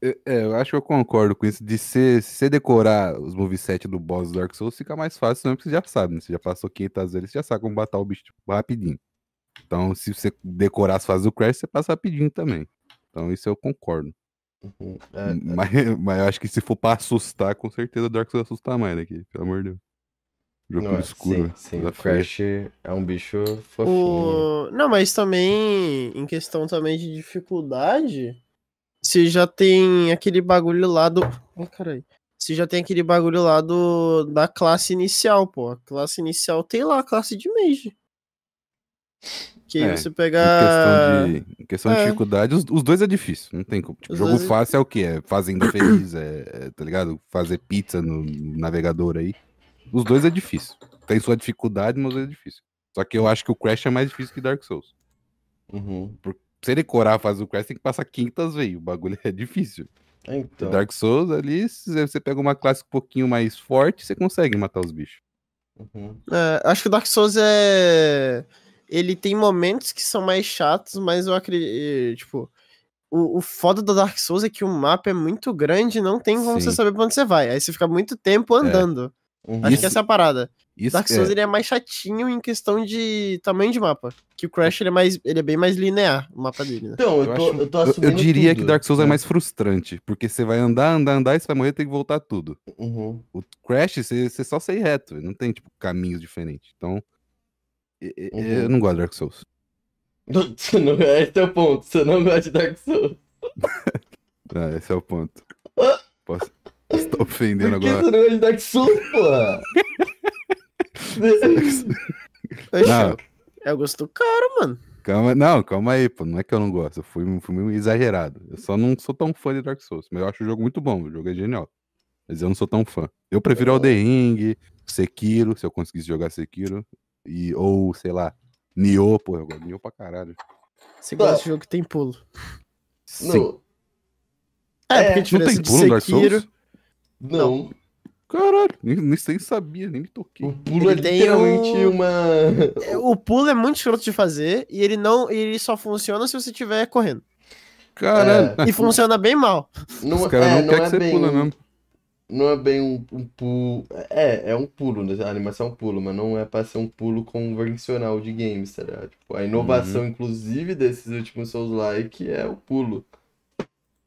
É, é, eu acho que eu concordo com isso. De ser, se você decorar os moveset do boss do Dark Souls, fica mais fácil, não, porque você já sabe, né? Você já passou 500 vezes, você já sabe como matar o bicho tipo, rapidinho. Então, se você decorar as fases do Crash, você passa rapidinho também. Então, isso eu concordo. É- Mas, mas eu acho que se for pra assustar, com certeza o Dark Souls assustar mais daqui, pelo amor de Deus. Jogo não é- escuro. Sim, sim. O. Crash é um bicho fofinho. O... Não, mas também, em questão também de dificuldade, você já tem aquele bagulho lá do. Oh, caralho. Você já tem aquele bagulho lá do... da classe inicial, pô. A classe inicial tem lá a classe de mage. Que É, você Em pegar. questão de, em questão de É. dificuldade, os, os dois é difícil. Não tem como. Tipo, Os jogo dois é- fácil é o quê? É Fazenda Feliz, é, é, tá ligado? Fazer pizza no navegador aí. Os dois é difícil. Tem sua dificuldade, mas os dois é difícil. Só que eu acho que o Crash é mais difícil que Dark Souls. Uhum. Pra você decorar a fase do Crash, tem que passar 500 vezes. O bagulho é difícil. Então. Dark Souls, ali, se você pega uma classe um pouquinho mais forte, você consegue matar os bichos. Uhum. É, acho que o Dark Souls é. Ele tem momentos que são mais chatos, mas eu acredito. Tipo, o, o foda do Dark Souls é que o mapa é muito grande e não tem como você Sim. saber pra onde você vai. Aí você fica muito tempo andando. Uhum. Acho Isso- que essa é a parada. Isso Dark Souls é, ele é mais chatinho em questão de tamanho de mapa. Que o Crash ele é, mais, ele é bem mais linear, o mapa dele, né? Então, eu eu, tô, acho- eu tô eu- eu assumindo diria tudo, que Dark Souls é né? mais frustrante, porque você vai andar, andar, andar e você vai morrer e tem que voltar tudo. Uhum. O Crash, você, você só sai reto, não tem, tipo, caminhos diferentes. Então, Uhum. eu não gosto de Dark Souls. Você não, esse é o ponto, você não gosta de Dark Souls. Ah, esse é o ponto. Posso... Estou ofendendo Por que agora. você não gosta de Dark Souls, porra? Não. É o gosto do cara, mano. Calma, não, calma aí, pô. Não é que eu não gosto. Eu fui, fui meio exagerado. Eu só não sou tão fã de Dark Souls. Mas eu acho o jogo muito bom. O jogo é genial. Mas eu não sou tão fã. Eu prefiro Elden Ring, Sekiro, se eu conseguisse jogar Sekiro. E, ou, sei lá, Nioh, pô, eu gosto de Nioh pra caralho. Você gosta de jogo que tem pulo. Sim. Não, É, É, porque a Não diferença tem de pulo no Dark Sekiro... Souls? não. Caralho, nem, nem, sabia, nem me toquei. O pulo Ele é tem literalmente o- uma. É, O pulo é muito escroto de fazer e ele não, ele só funciona se você estiver correndo. Caralho. É. E funciona bem mal. Não, Os caras é, não não querem é que você bem pula um- mesmo. Não é bem um, um pulo. É, é um pulo, né? a animação é um pulo, mas não é pra ser um pulo convencional de games, tá ligado? Tipo, a inovação, Uhum. inclusive, desses últimos Souls-like é o pulo.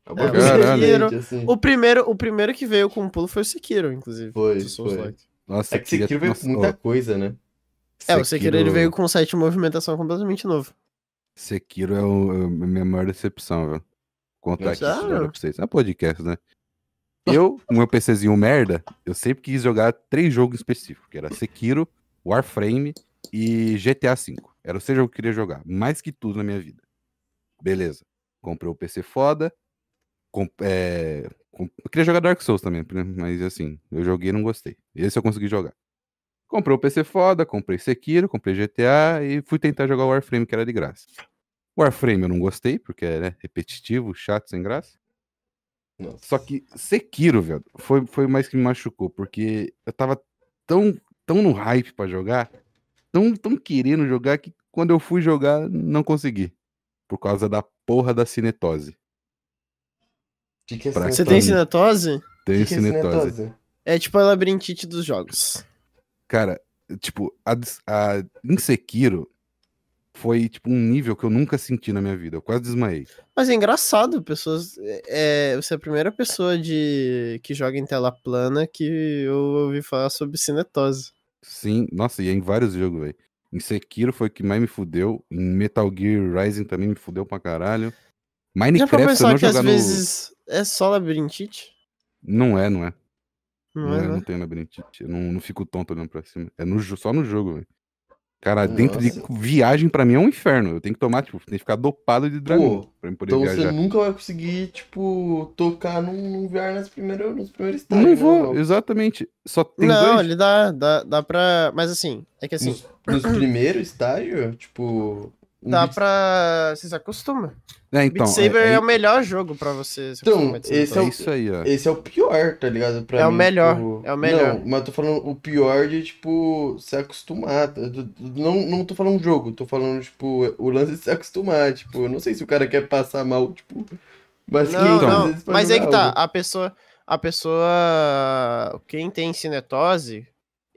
É É, o Caralho. diferente, assim. O primeiro, o primeiro que veio com pulo foi o Sekiro, inclusive. Foi, do Souls-like. Nossa, É que Sekiro veio nossa, com muita ó, coisa, né? É, o Sekiro ele veio com um site de movimentação completamente novo. Sekiro é, o, é a minha maior decepção, velho. Contar aqui história pra vocês. É podcast, né? Eu, com meu PCzinho merda, eu sempre quis jogar três jogos específicos, que era Sekiro, Warframe e GTA V. Era o seja que eu queria jogar, mais que tudo na minha vida. Beleza. Comprei o PC foda. com- é, com- eu queria jogar Dark Souls também, né? mas assim, eu joguei e não gostei. Esse eu consegui jogar. Comprei o PC foda, comprei Sekiro, comprei GTA e fui tentar jogar Warframe, que era de graça. Warframe eu não gostei, porque é né, repetitivo, chato, sem graça. Nossa. Só que Sekiro, velho, foi, foi mais que me machucou, porque eu tava tão, tão no hype pra jogar, tão, tão querendo jogar, que quando eu fui jogar, não consegui. Por causa da porra da cinetose. Que que é Pra- Você tem cinetose? Tem Que que é cinetose. cinetose? É tipo a labirintite dos jogos. Cara, tipo, a, a, em Sekiro foi tipo um nível que eu nunca senti na minha vida. Eu quase desmaiei. Mas é engraçado, pessoas. É, você é a primeira pessoa de que joga em tela plana que eu ouvi falar sobre cinetose. Sim, nossa, e é em vários jogos, velho. Em Sekiro foi o que mais me fudeu. Em Metal Gear Rising também me fudeu pra caralho. Já pra Minecraft, se eu pensar não que às no. vezes é só labirintite? Não é, não é. Não, Não, é, é, não né? tem labirintite. Eu não, não fico tonto olhando pra cima. É no, só no jogo, velho. Cara, dentro de Nossa. viagem pra mim é um inferno. Eu tenho que tomar, tipo, tem que ficar dopado de dragão pra eu poder Então viajar. você nunca vai conseguir, tipo, tocar num, num VR nas primeiras, nos primeiros estágios. Não né, vou, exatamente. Só tem Não, dois. ele dá, dá, dá pra. Mas assim, é que assim, Nos, nos primeiros estágios, tipo. Um dá beat- pra. Você se acostuma. É, então, Beat Saber é, é, o melhor jogo pra você se Então, esse é, cinetose. isso aí, ó. Esse é o pior, tá ligado? Pra É o mim, melhor, tipo- é o melhor. Não, mas eu tô falando o pior de, tipo, se acostumar. tá? Não, não tô falando jogo, tô falando, tipo, o lance de se acostumar. Tipo, eu não sei se o cara quer passar mal, tipo. Mas Não, 500 não. vezes pra Mas aí que tá, algo. a pessoa, a pessoa, quem tem cinetose,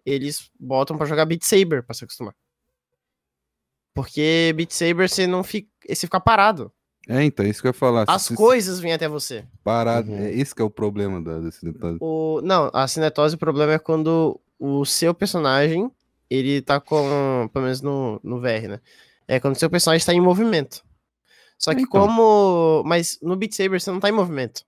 eles botam pra jogar Beat Saber pra se acostumar. Porque Beat Saber você não fica, você fica parado. É, então, isso que eu ia falar. As Se você coisas vêm até você. Parado. Uhum. É esse que é o problema da, desse detalhe. O, não, a cinetose, o problema é quando o seu personagem, ele tá com, pelo menos no, no VR, né? É quando o seu personagem tá em movimento. Só que Então. como, mas no Beat Saber você não tá em movimento.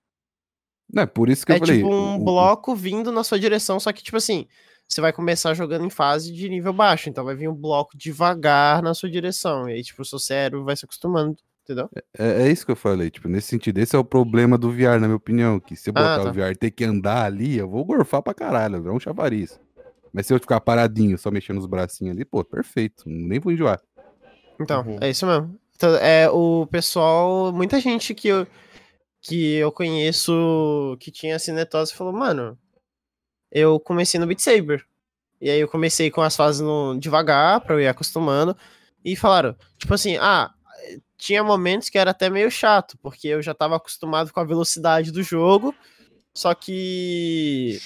É, por isso que eu É falei. tipo um o- o- bloco vindo na sua direção, só que, tipo assim, você vai começar jogando em fase de nível baixo, então vai vir um bloco devagar na sua direção. E aí, tipo, o seu cérebro vai se acostumando, entendeu? É, é isso que eu falei, tipo, nesse sentido, esse é o problema do VR, na minha opinião, que se eu botar Ah, tá. o VR e ter que andar ali, eu vou gorfar pra caralho, é um chavariz. Mas se eu ficar paradinho, só mexendo os bracinhos ali, pô, perfeito, nem vou enjoar. Então, Uhum. é isso mesmo. Então, é o pessoal, muita gente que eu, que eu conheço que tinha cinetose falou, mano, eu comecei no Beat Saber. E aí eu comecei com as fases no, devagar, pra eu ir acostumando. E falaram, tipo assim, ah, tinha momentos que era até meio chato, porque eu já tava acostumado com a velocidade do jogo. Só que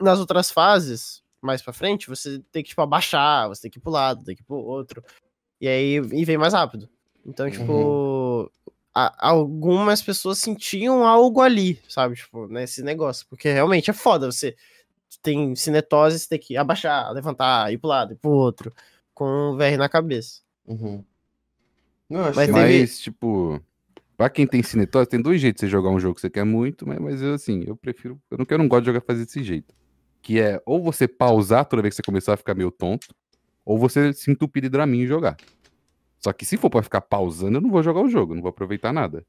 nas outras fases, mais pra frente, você tem que, tipo, abaixar, você tem que ir pro lado, tem que ir pro outro. E aí e vem mais rápido. Então, tipo, a- algumas pessoas sentiam algo ali, sabe? Tipo, nesse negócio. Porque realmente é foda. Você tem cinetose, você tem que abaixar, levantar, ir pro lado, ir pro outro. Com o VR na cabeça. Uhum. Não, acho Mas que teve- Mas, tipo, pra quem tem cinetose, tem dois jeitos de você jogar um jogo que você quer muito, mas, mas eu, assim, eu prefiro, eu não, eu não gosto de jogar fazer desse jeito. que é ou você pausar toda vez que você começar a ficar meio tonto, ou você se entupir de draminho e jogar. Só que se for pra ficar pausando, eu não vou jogar o jogo, não vou aproveitar nada.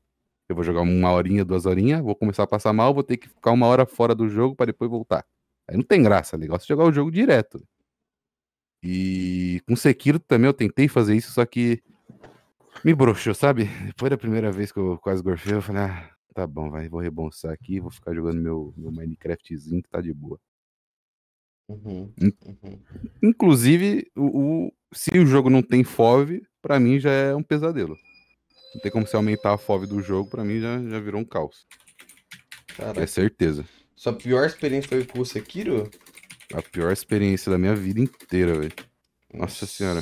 Eu vou jogar uma horinha, duas horinhas, vou começar a passar mal, vou ter que ficar uma hora fora do jogo pra depois voltar. Aí não tem graça, é legal você jogar o jogo direto. E com Sekiro também eu tentei fazer isso, só que me broxou, sabe? Depois da primeira vez que eu quase gorfei, eu falei, ah, tá bom, vai, vou rebonçar aqui, vou ficar jogando meu, meu Minecraftzinho que tá de boa. Uhum, Hum. uhum. Inclusive, o, o- se o jogo não tem FOV, pra mim já é um pesadelo. Não tem como você aumentar a FOV do jogo, pra mim já, já virou um caos. Caraca. É certeza. Sua pior experiência foi com o Sekiro? A pior experiência da minha vida inteira, velho. Nossa senhora.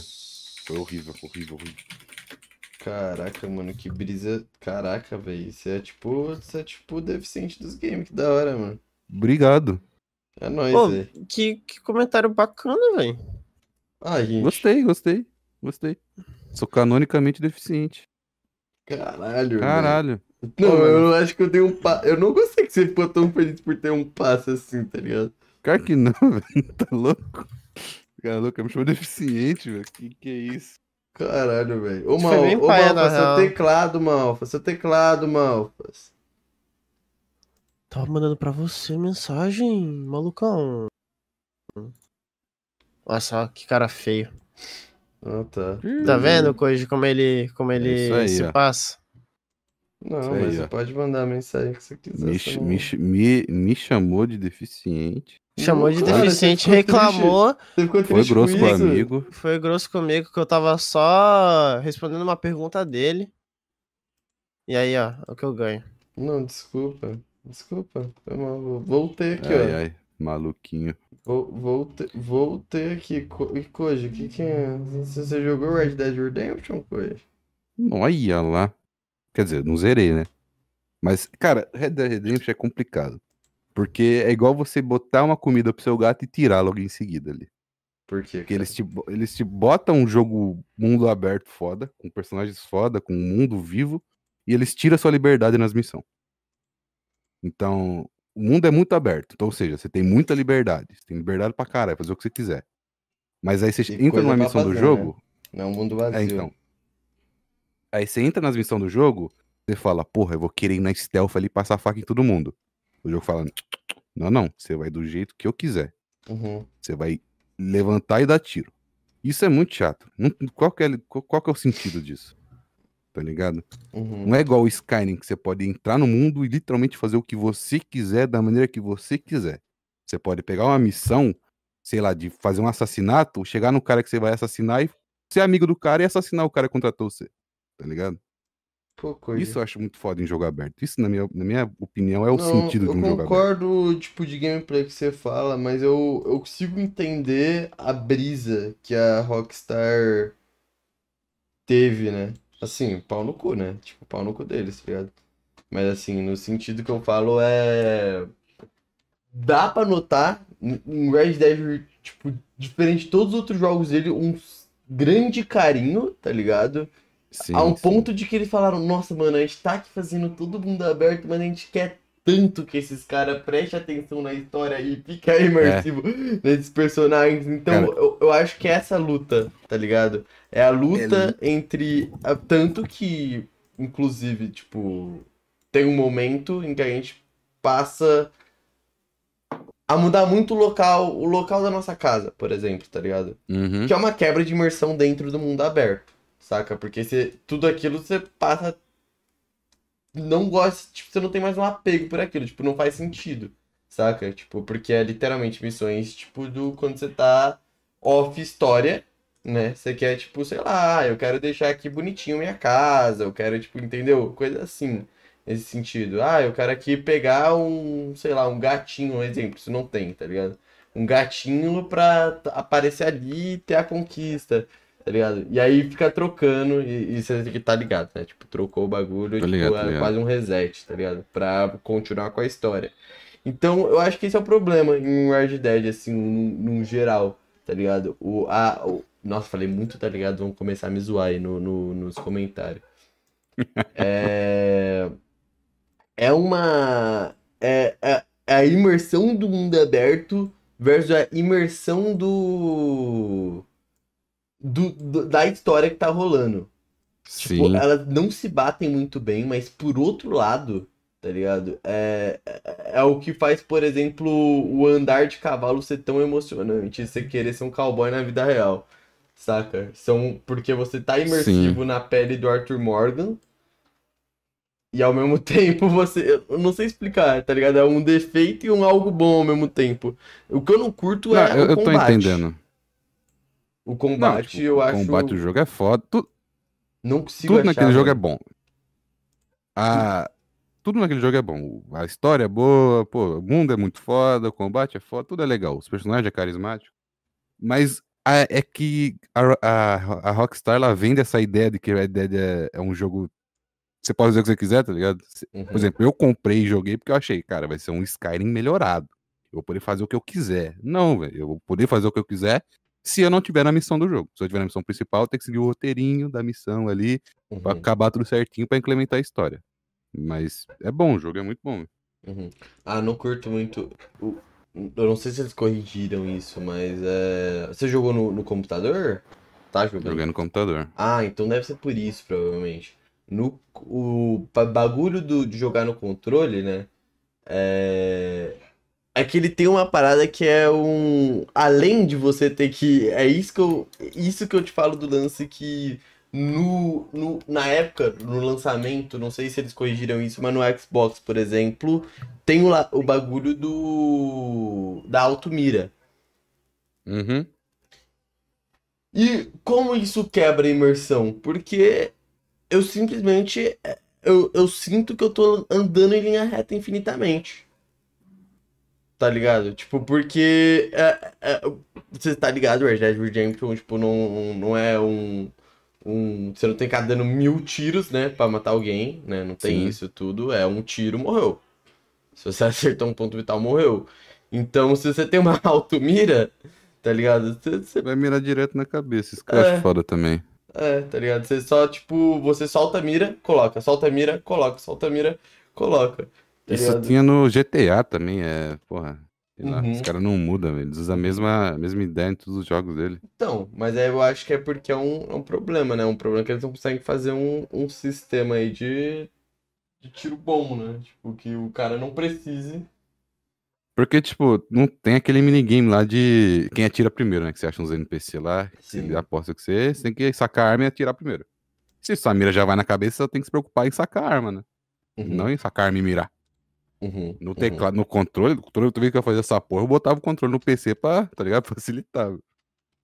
Foi horrível, horrível, horrível. Caraca, mano, que brisa. Caraca, velho. Isso é tipo. Você é tipo o deficiente dos games, que da hora, mano. Obrigado. É nóis, Pô, velho. que, que comentário bacana, velho. Ah, gente. Gostei, gostei, gostei. Sou canonicamente deficiente. Caralho, velho. Caralho. Não, Pô, eu acho que eu tenho um passo. Eu não gostei que você ficou tão feliz por ter um passo assim, tá ligado? Cara que não, velho. Tá louco? Cara louco, me chamou de deficiente, velho. Que que é isso? Caralho, velho. Ô, Mal, ô, Malfa, seu real. teclado, Malfa. Seu teclado, Malfas. Tava mandando pra você mensagem, malucão. Nossa, que cara feio. Ah, tá. Tá vendo, Koji, como ele, como ele É isso aí, se ó. passa? Não, Isso aí, mas você ó. pode mandar a mensagem que você quiser. Me, você ch- me, ch- me, me chamou de deficiente. Chamou de Cara, você deficiente, ficou reclamou, Você ficou Foi triste grosso com com o isso? amigo. foi grosso comigo que eu tava só respondendo uma pergunta dele. E aí, ó, é o que eu ganho. Não, desculpa. Desculpa. Foi mal. Voltei aqui, Ai, ó. ai, maluquinho. Voltei, voltei aqui. Co- E Koji, o que que é? Você você jogou Red Dead Redemption, Koji? Olha lá. Quer dizer, não zerei, né? Mas, cara, Red Dead Redemption é complicado. Porque é igual você botar uma comida pro seu gato e tirar logo em seguida ali. Por quê? Porque eles te, eles te botam um jogo mundo aberto foda, com personagens foda, com um mundo vivo, e eles tiram a sua liberdade nas missões. Então, o mundo é muito aberto. Então, ou seja, você tem muita liberdade. Você tem liberdade pra caralho, fazer o que você quiser. Mas aí você E entra numa missão do fazer, jogo, Não é um mundo vazio. é, então. Aí você entra nas missões do jogo, você fala, porra, eu vou querer ir na stealth ali e passar a faca em todo mundo. O jogo fala, não, não, você vai do jeito que eu quiser. Uhum. Você vai levantar e dar tiro. Isso é muito chato. Qual, que é, qual que é o sentido disso? Tá ligado? Uhum. Não é igual o Skyrim, que você pode entrar no mundo e literalmente fazer o que você quiser, da maneira que você quiser. Você pode pegar uma missão, sei lá, de fazer um assassinato, chegar no cara que você vai assassinar e ser amigo do cara e assassinar o cara que contratou você. Tá ligado? Pô. Isso eu acho muito foda em jogo aberto. Isso, na minha, na minha opinião, é o Não, sentido de eu um jogo aberto. concordo, tipo, de gameplay que você fala, mas eu, eu consigo entender a brisa que a Rockstar teve, né? Assim, pau no cu, né? Tipo, pau no cu deles, tá ligado? Mas assim, no sentido que eu falo é. Dá pra notar em Red Dead, tipo, diferente de todos os outros jogos dele, um grande carinho, tá ligado? Sim, A um sim. ponto de que eles falaram, nossa, mano, a gente tá aqui fazendo todo mundo aberto, mas a gente quer tanto que esses caras prestem atenção na história e fica imersivo nesses personagens. Então, Cara. eu, eu acho que é essa luta, tá ligado? É a luta entre. a- tanto que, inclusive, tipo, tem um momento em que a gente passa a mudar muito o local, o local da nossa casa, por exemplo, tá ligado? Uhum. Que é uma quebra de imersão dentro do mundo aberto, saca? Porque você, tudo aquilo você passa. Não gosta, tipo, você não tem mais um apego por aquilo, tipo, não faz sentido, saca? Tipo, porque é literalmente missões, tipo, do quando você tá off história, né? Você quer, tipo, sei lá, ah, eu quero deixar aqui bonitinho minha casa, eu quero, tipo, entendeu? Coisa assim, nesse sentido. Ah, eu quero aqui pegar um, sei lá, um gatinho, um exemplo, isso não tem, tá ligado? um gatinho pra aparecer ali e ter a conquista, tá ligado? E aí fica trocando e, e você tem que tá ligado, né? Tipo, trocou o bagulho, tipo, ligado, é ligado. quase um reset, tá ligado? Pra continuar com a história. Então, eu acho que esse é o problema em Red Dead, assim, num, num geral, tá ligado? O, a, o- nossa, falei muito, tá ligado? Vão começar a me zoar aí no, no- nos comentários. É... É uma... É, é, é a imersão do mundo aberto versus a imersão do. Do, do- da história que tá rolando. Tipo, Sim. elas não se batem muito bem, mas por outro lado, tá ligado? É, é, é o que faz, por exemplo, o andar de cavalo ser tão emocionante, você querer ser um cowboy na vida real, saca? São porque você tá imersivo na pele do Arthur Morgan e ao mesmo tempo você. Eu não sei explicar, tá ligado? É um defeito e um algo bom ao mesmo tempo. O que eu não curto Não, é eu, o eu tô combate. entendendo. O Não, combate tipo, eu o acho. combate do jogo é foda. Tu- Não consigo tudo achar, naquele jogo é bom. A, tudo naquele jogo é bom. A história é boa, pô, o mundo é muito foda, o combate é foda, tudo é legal. Os personagens é carismático. Mas a- é que a, a, a Rockstar ela vende essa ideia de que Red Dead é, é um jogo. Você pode fazer o que você quiser, tá ligado? Uhum. Por exemplo, eu comprei e joguei porque eu achei, cara, vai ser um Skyrim melhorado. Eu vou poder fazer o que eu quiser. Não, velho. Eu vou poder fazer o que eu quiser se eu não tiver na missão do jogo. Se eu tiver na missão principal, eu tenho que seguir o roteirinho da missão ali pra Uhum. acabar tudo certinho pra implementar a história. Mas é bom, o jogo é muito bom. Uhum. Ah, não curto muito. Eu não sei se eles corrigiram isso, mas é. Você jogou no, no computador? Tá jogando? Jogar no computador. Ah, então deve ser por isso, provavelmente. No, o bagulho do, de jogar no controle, né? É... é que ele tem uma parada que é um. Além de você ter que. É isso que eu, isso que eu te falo do lance que. No, no, na época, no lançamento, não sei se eles corrigiram isso, mas no Xbox, por exemplo, tem o, o bagulho do. da automira. Uhum. E como isso quebra a imersão? Porque eu simplesmente eu, eu sinto que eu tô andando em linha reta infinitamente. Tá ligado? Tipo, porque é, é, você tá ligado, Red Dead Redemption, tipo, não, não é um, um. Você não tem que ficar dando mil tiros, né? Pra matar alguém, né? Não tem Sim. isso tudo. É um tiro, morreu. Se você acertar um ponto vital, morreu. Então, se você tem uma automira, tá ligado? Você, você Vai mirar direto na cabeça. Isso que eu É. acho foda também. é, tá ligado? Você só, tipo, você solta a mira, coloca, solta a mira, coloca, solta a mira, coloca. Tá Isso ligado? tinha no GTA também, é. Porra. Sei lá, Uhum. os caras não mudam. Eles usam a mesma, a mesma ideia em todos os jogos dele. Então, mas aí eu acho que é porque é um, é um problema, né? Um problema que eles não conseguem fazer um, um sistema aí de, de tiro bom, né? Tipo, que o cara não precise. Porque, tipo, não tem aquele minigame lá de quem atira primeiro, né? Que você acha uns NPC lá, que Sim. ele aposta que você, você tem que sacar a arma e atirar primeiro. Se sua mira já vai na cabeça, você tem que se preocupar em sacar a arma, né? Uhum, Não em sacar a arma e mirar. Uhum, No uhum. teclado, no controle, toda vez que eu fazia essa porra, eu botava o controle no PC pra, tá ligado? Facilitar.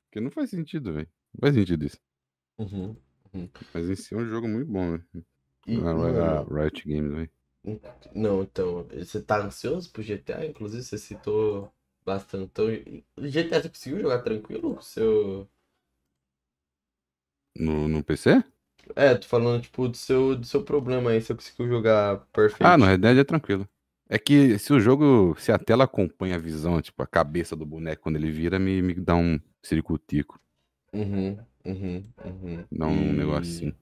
Porque não faz sentido, velho. Não faz sentido isso. Uhum. Mas em si é um jogo muito bom, velho. E, A, mano, a Riot Games, velho. Não, então, você tá ansioso pro GTA? Inclusive, você citou bastante. Então, GTA você conseguiu jogar tranquilo com o seu. No, no PC? É, tô falando, tipo, do seu, do seu problema aí, você conseguiu jogar perfeito. Ah, no Red Dead é tranquilo. É que se o jogo, se a tela acompanha a visão, tipo, a cabeça do boneco quando ele vira, me, me dá um ciricutico, Uhum, uhum, uhum. dá um E- negocinho.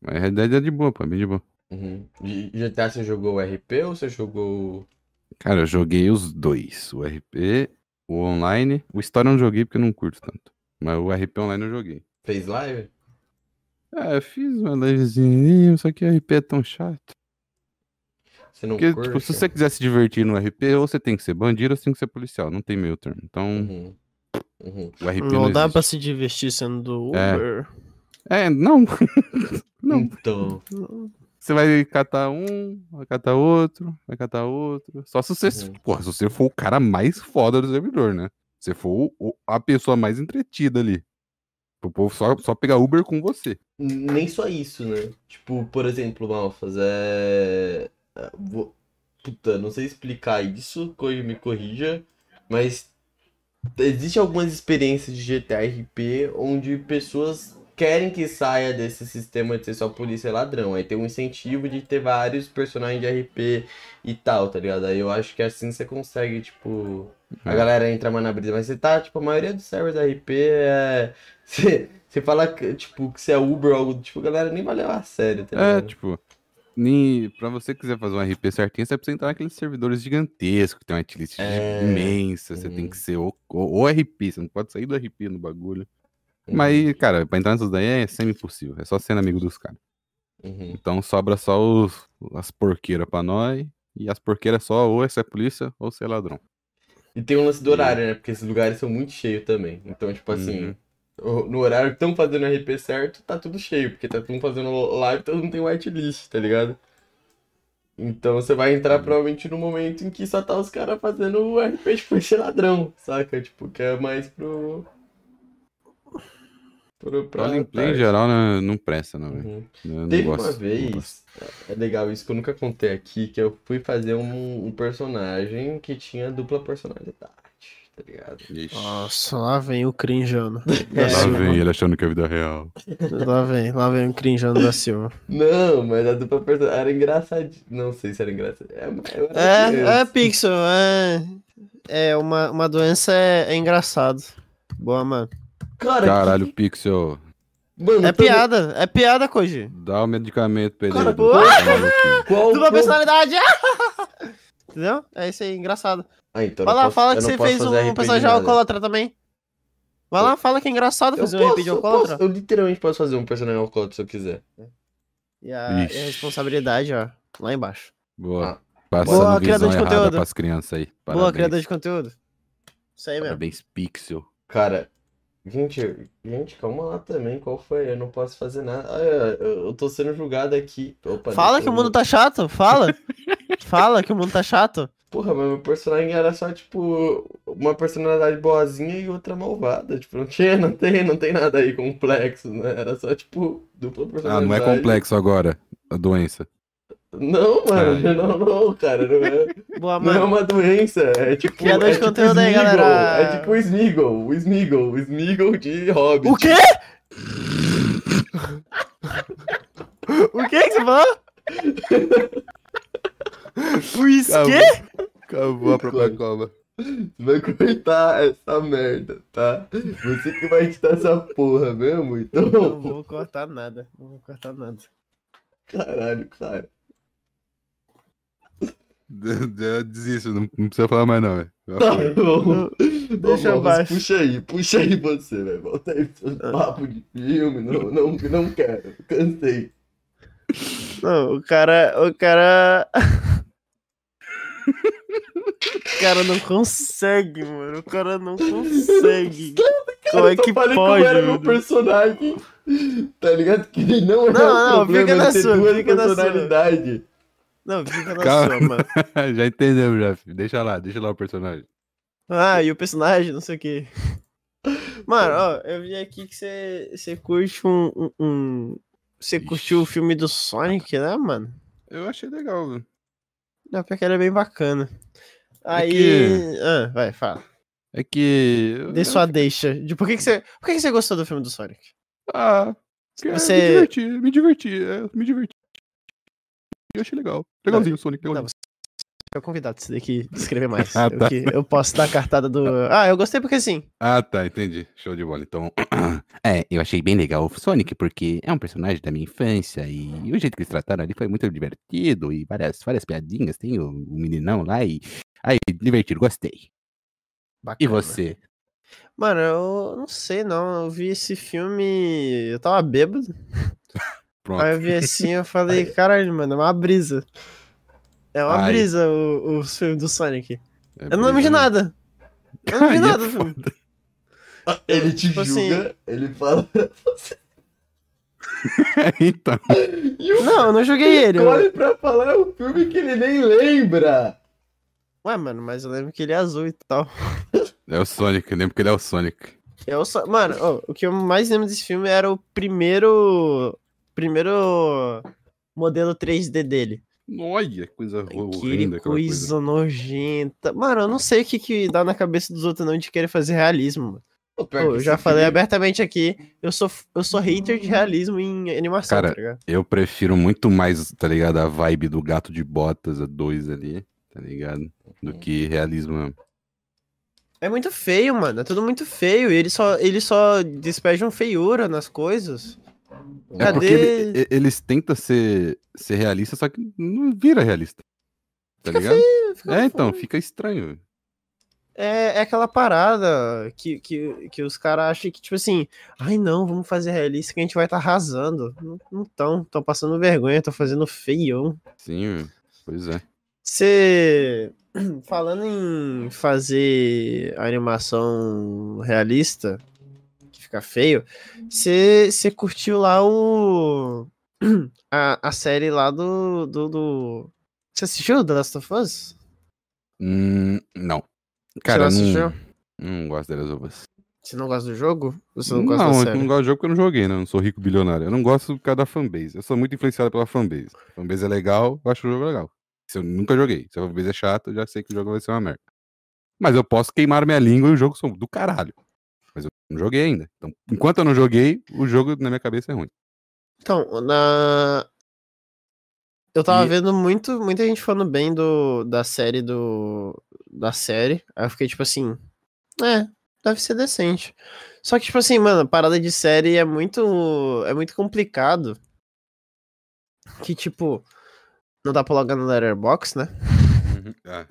Mas Red Dead é de boa, pô, bem de boa. Uhum. GTA você jogou o RP ou você jogou. Cara, eu joguei os dois, o RP, o online. O Story eu não joguei porque eu não curto tanto. Mas o RP online eu joguei. Fez live? É, eu fiz uma livezinha, só que o RP é tão chato. Você não Porque, tipo, curte? se você quiser se divertir no RP, ou você tem que ser bandido ou você tem que ser policial. Não tem meio termo. Então, Uhum. Uhum. o RP Não não dá pra existe. se divertir sendo do É. Uber. É, não. não. Então. Você vai catar um, vai catar outro, vai catar outro. Só se você, Uhum. porra, se você for o cara mais foda do servidor, né? Se for o- a pessoa mais entretida ali. O povo só, só pegar Uber com você. Nem só isso, né? Tipo, por exemplo, Malfas, é. É, vou- Puta, não sei explicar isso, me corrija, mas existem algumas experiências de GTA RP onde pessoas querem que saia desse sistema de ser só polícia e ladrão. Aí tem um incentivo de ter vários personagens de RP e tal, tá ligado? Aí eu acho que assim você consegue, tipo. A É. galera entra mais na brisa. Mas você tá, tipo, a maioria dos servers da RP é. Você, você fala, que, tipo, que você é Uber ou algo do tipo, a galera nem vai levar a sério, tá É, ligado? tipo. Pra você quiser fazer um RP certinho, você precisa entrar naqueles servidores gigantescos, que tem uma whitelist É. imensa, você tem Uhum. que ser o, o, o RP, você não pode sair do RP no bagulho. Uhum. Mas, cara, pra entrar nessas daí é semi-impossível, é só sendo amigo dos caras. Uhum. Então sobra só os, as porqueiras pra nós, e as porqueiras só ou é ser polícia ou ser ladrão. E tem um lance do horário, né? Porque esses lugares são muito cheios também. Então, tipo assim, o- no horário que estão fazendo RP certo, tá tudo cheio. Porque tá todo mundo fazendo live, todo mundo tem whitelist, tá ligado? Então você vai entrar Uhum. provavelmente no momento em que só tá os caras fazendo o RP de ser ladrão, saca? Tipo, que é mais pro. pro pra em geral não, não presta, não, velho. Uhum. Teve gosto, uma vez, é legal isso que eu nunca contei aqui, que eu fui fazer um, um personagem que tinha dupla personalidade, tá ligado? Ixi, Nossa, lá vem o crinjano. É, Lá vem ele achando que é vida real. Lá vem, lá vem o crinjano da Silva. Não, mas a dupla personalidade era engraçadinha. Não sei se era engraçado. É, É, é, criança. Pixel, é. É, uma, uma doença é, é engraçado. Boa, mano. Cara, Caralho, que- Pixel, Mano, É todo- piada, é piada, Koji. dá o medicamento pra ele. Cara, pô. Qual Dupla personalidade! Entendeu? É isso aí, engraçado. Ah, então eu Vai lá, posso- fala eu que você fez um personagem alcoólatra também. Vai lá, fala que é engraçado Eu fazer um posso, RP de eu alcoólatra. posso, eu literalmente posso fazer um personagem alcoólatra se eu quiser. E a, e a responsabilidade, ó, lá embaixo. Boa. Ah. Passando Boa, criador de conteúdo. pras crianças aí. Boa, criador de conteúdo. Isso aí mesmo. Parabéns, Pixel. Cara, gente, gente, calma lá também. Qual foi? Eu não posso fazer nada. Ah, eu, eu tô sendo julgado aqui. Opa, Fala que o eu- mundo tá chato, fala. fala que o mundo tá chato. Porra, mas meu personagem era só, tipo, uma personalidade boazinha e outra malvada. Tipo, não tinha, não tem, não tem nada aí complexo, né? Era só, tipo, dupla Ah, personalidade. não é complexo agora, a doença. Não, mano, Ah. não, não, cara. Não é, Boa, não é uma doença. É tipo. Criador é de tipo conteúdo aí, Smeagol, galera. É tipo o Smeagol, o Smeagol, o Smeagol de Hobbit. O quê? o que que você falou? O isquê? Acabou a própria cova. Vai cortar essa merda, tá? Você que vai editar essa porra mesmo, então. Não vou cortar nada. Não vou cortar nada. Caralho, cara. Eu desisto, não, não precisa falar mais não, velho. Tá bom. Deixa abaixo. Puxa aí, puxa aí você, velho. Volta aí pro seu papo de filme. Não, não, não quero. Cansei. Não, o cara. O cara. O cara não consegue, mano. O cara não consegue. Como é que pode? como era meu mano? personagem. Tá ligado? Que ele não é Não, um não, problema fica na sua, duas fica na sua. Não, fica na Calma. sua, mano. já entendemos, já, filho. Deixa lá, deixa lá o personagem. Ah, e o personagem, não sei o que. Mano, ó, eu vi aqui que você, curte um, um, um- Você curtiu o filme do Sonic, né, mano? Eu achei legal, velho. Não, porque é bem bacana. Aí. que- Ah, vai, fala. É que. Dê sua deixa. De por que, que você. Por que, que você gostou do filme do Sonic? Ah, que- Você- me diverti, me diverti, é, me diverti. Eu achei legal. Legalzinho, Sonic, legalzinho. Eu convidado você daqui a escrever mais. Ah, eu, tá. que- eu posso dar a cartada do. Ah, eu gostei porque sim. Ah, tá, entendi. Show de bola. Então, é, eu achei bem legal o Sonic, porque é um personagem da minha infância e o jeito que eles trataram ali foi muito divertido e várias, várias piadinhas. Tem o, o meninão lá e. Aí, divertido, gostei. E Bacana. você? Mano, eu não sei não. Eu vi esse filme. Eu tava bêbado. Pronto. Aí eu vi assim eu falei, caralho, mano, é uma brisa. É uma Ai. brisa o, o filme do Sonic. É Eu não lembro de né? nada. Eu não lembro de é nada do filme. Ele te Tipo julga, ele fala. então, o Não, eu não joguei ele. eu- escolhe pra falar um filme que ele nem lembra. Ué, mano, mas eu lembro que ele é azul e tal. é o Sonic, eu lembro que ele é o Sonic. Eu só... Mano, ó, o que eu mais lembro desse filme era o primeiro. Primeiro modelo 3D dele. Olha, que coisa horrenda aquela coisa, coisa. nojenta. Mano, eu não sei o que, que dá na cabeça dos outros não de querer fazer realismo, mano. Pô, que eu já falei filme- abertamente aqui, eu sou, eu sou hater de realismo em animação, Cara, tá ligado? Eu prefiro muito mais, tá ligado? A vibe do gato de botas, a dois ali, tá ligado? Do que realismo mesmo. É muito feio, mano. É tudo muito feio. E eles só, eles só despejam feiura nas coisas. É porque Cadê? ele- e- eles tentam ser, ser realistas, só que não vira realista. Tá ligado? Fica É, então, foda. fica estranho. É, é aquela parada que, que, que os caras acham que, tipo assim, ai não, vamos fazer realista que a gente vai estar arrasando. Não, não tão, tão passando vergonha, tô fazendo feião. Sim, pois é. Você. Falando em fazer animação realista, que fica feio, você curtiu lá o. A, a série lá do. do, do... Você assistiu The Last of Us? Hum, não. Cara, Você não não, assistiu? não gosto delas ovas. Você não gosta do jogo? Você Não, não gosta da eu série? não gosto do jogo porque eu não joguei, né? Eu não sou rico bilionário. Eu não gosto por causa da fanbase. Eu sou muito influenciado pela fanbase. A fanbase é legal, eu acho o jogo legal. Se eu nunca joguei. Se a fanbase é chata, eu já sei que o jogo vai ser uma merda. Mas eu posso queimar minha língua e o jogo são do caralho. Mas eu não joguei ainda. Então, enquanto eu não joguei, o jogo na minha cabeça é ruim. Então, na. Eu tava E- vendo muito, muita gente falando bem do, da série do. Da série. Aí eu fiquei tipo assim. É, deve ser decente. Só que, tipo assim, mano, parada de série é muito. É muito complicado. Que, tipo. Não dá pra logar no Letterbox, né? Ah,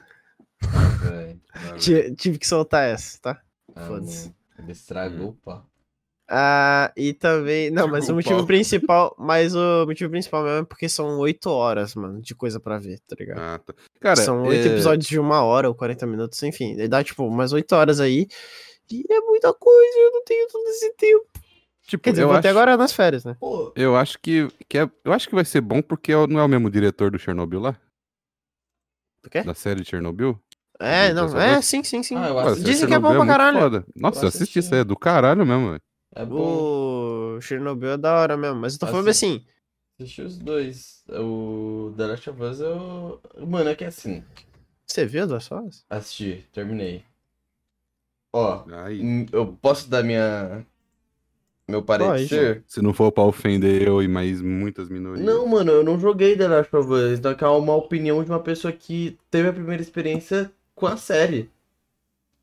não, Ti- Tive que soltar essa, tá? foda-se. Ele estragou o pá. Ah, e também. Não, mas o motivo principal. Mas o motivo principal mesmo é porque são oito horas, mano, de coisa pra ver, tá ligado? ah, tá. Cara, São oito é, episódios de uma hora ou 40 minutos, enfim. Dá, tipo, umas oito horas aí. E é muita coisa, eu não tenho todo esse tempo. Tipo, Quer dizer, eu vou acho, até agora nas férias, né? Pô, eu acho que, que é, eu acho que vai ser bom porque o- não é o mesmo diretor do Chernobyl lá? O quê? Da série de Chernobyl? É, não, Last é, sim, sim, sim. Ah, eu assisti. Dizem que é bom pra muito caralho. foda. Nossa, Eu assisti, isso aí é do caralho mesmo, velho. É bom. O Chernobyl é da hora mesmo, mas eu tô falando assim. Assisti os dois. O The Last of Us eu. Mano, é que assim. Você viu duas horas? Assisti, terminei. Ó, Aí, hum, eu posso dar minha. Meu parecer? se não for pra ofender eu e mais muitas minorias. Não, mano, eu não joguei The Last of Us. Então é uma opinião de uma pessoa que teve a primeira experiência com a série.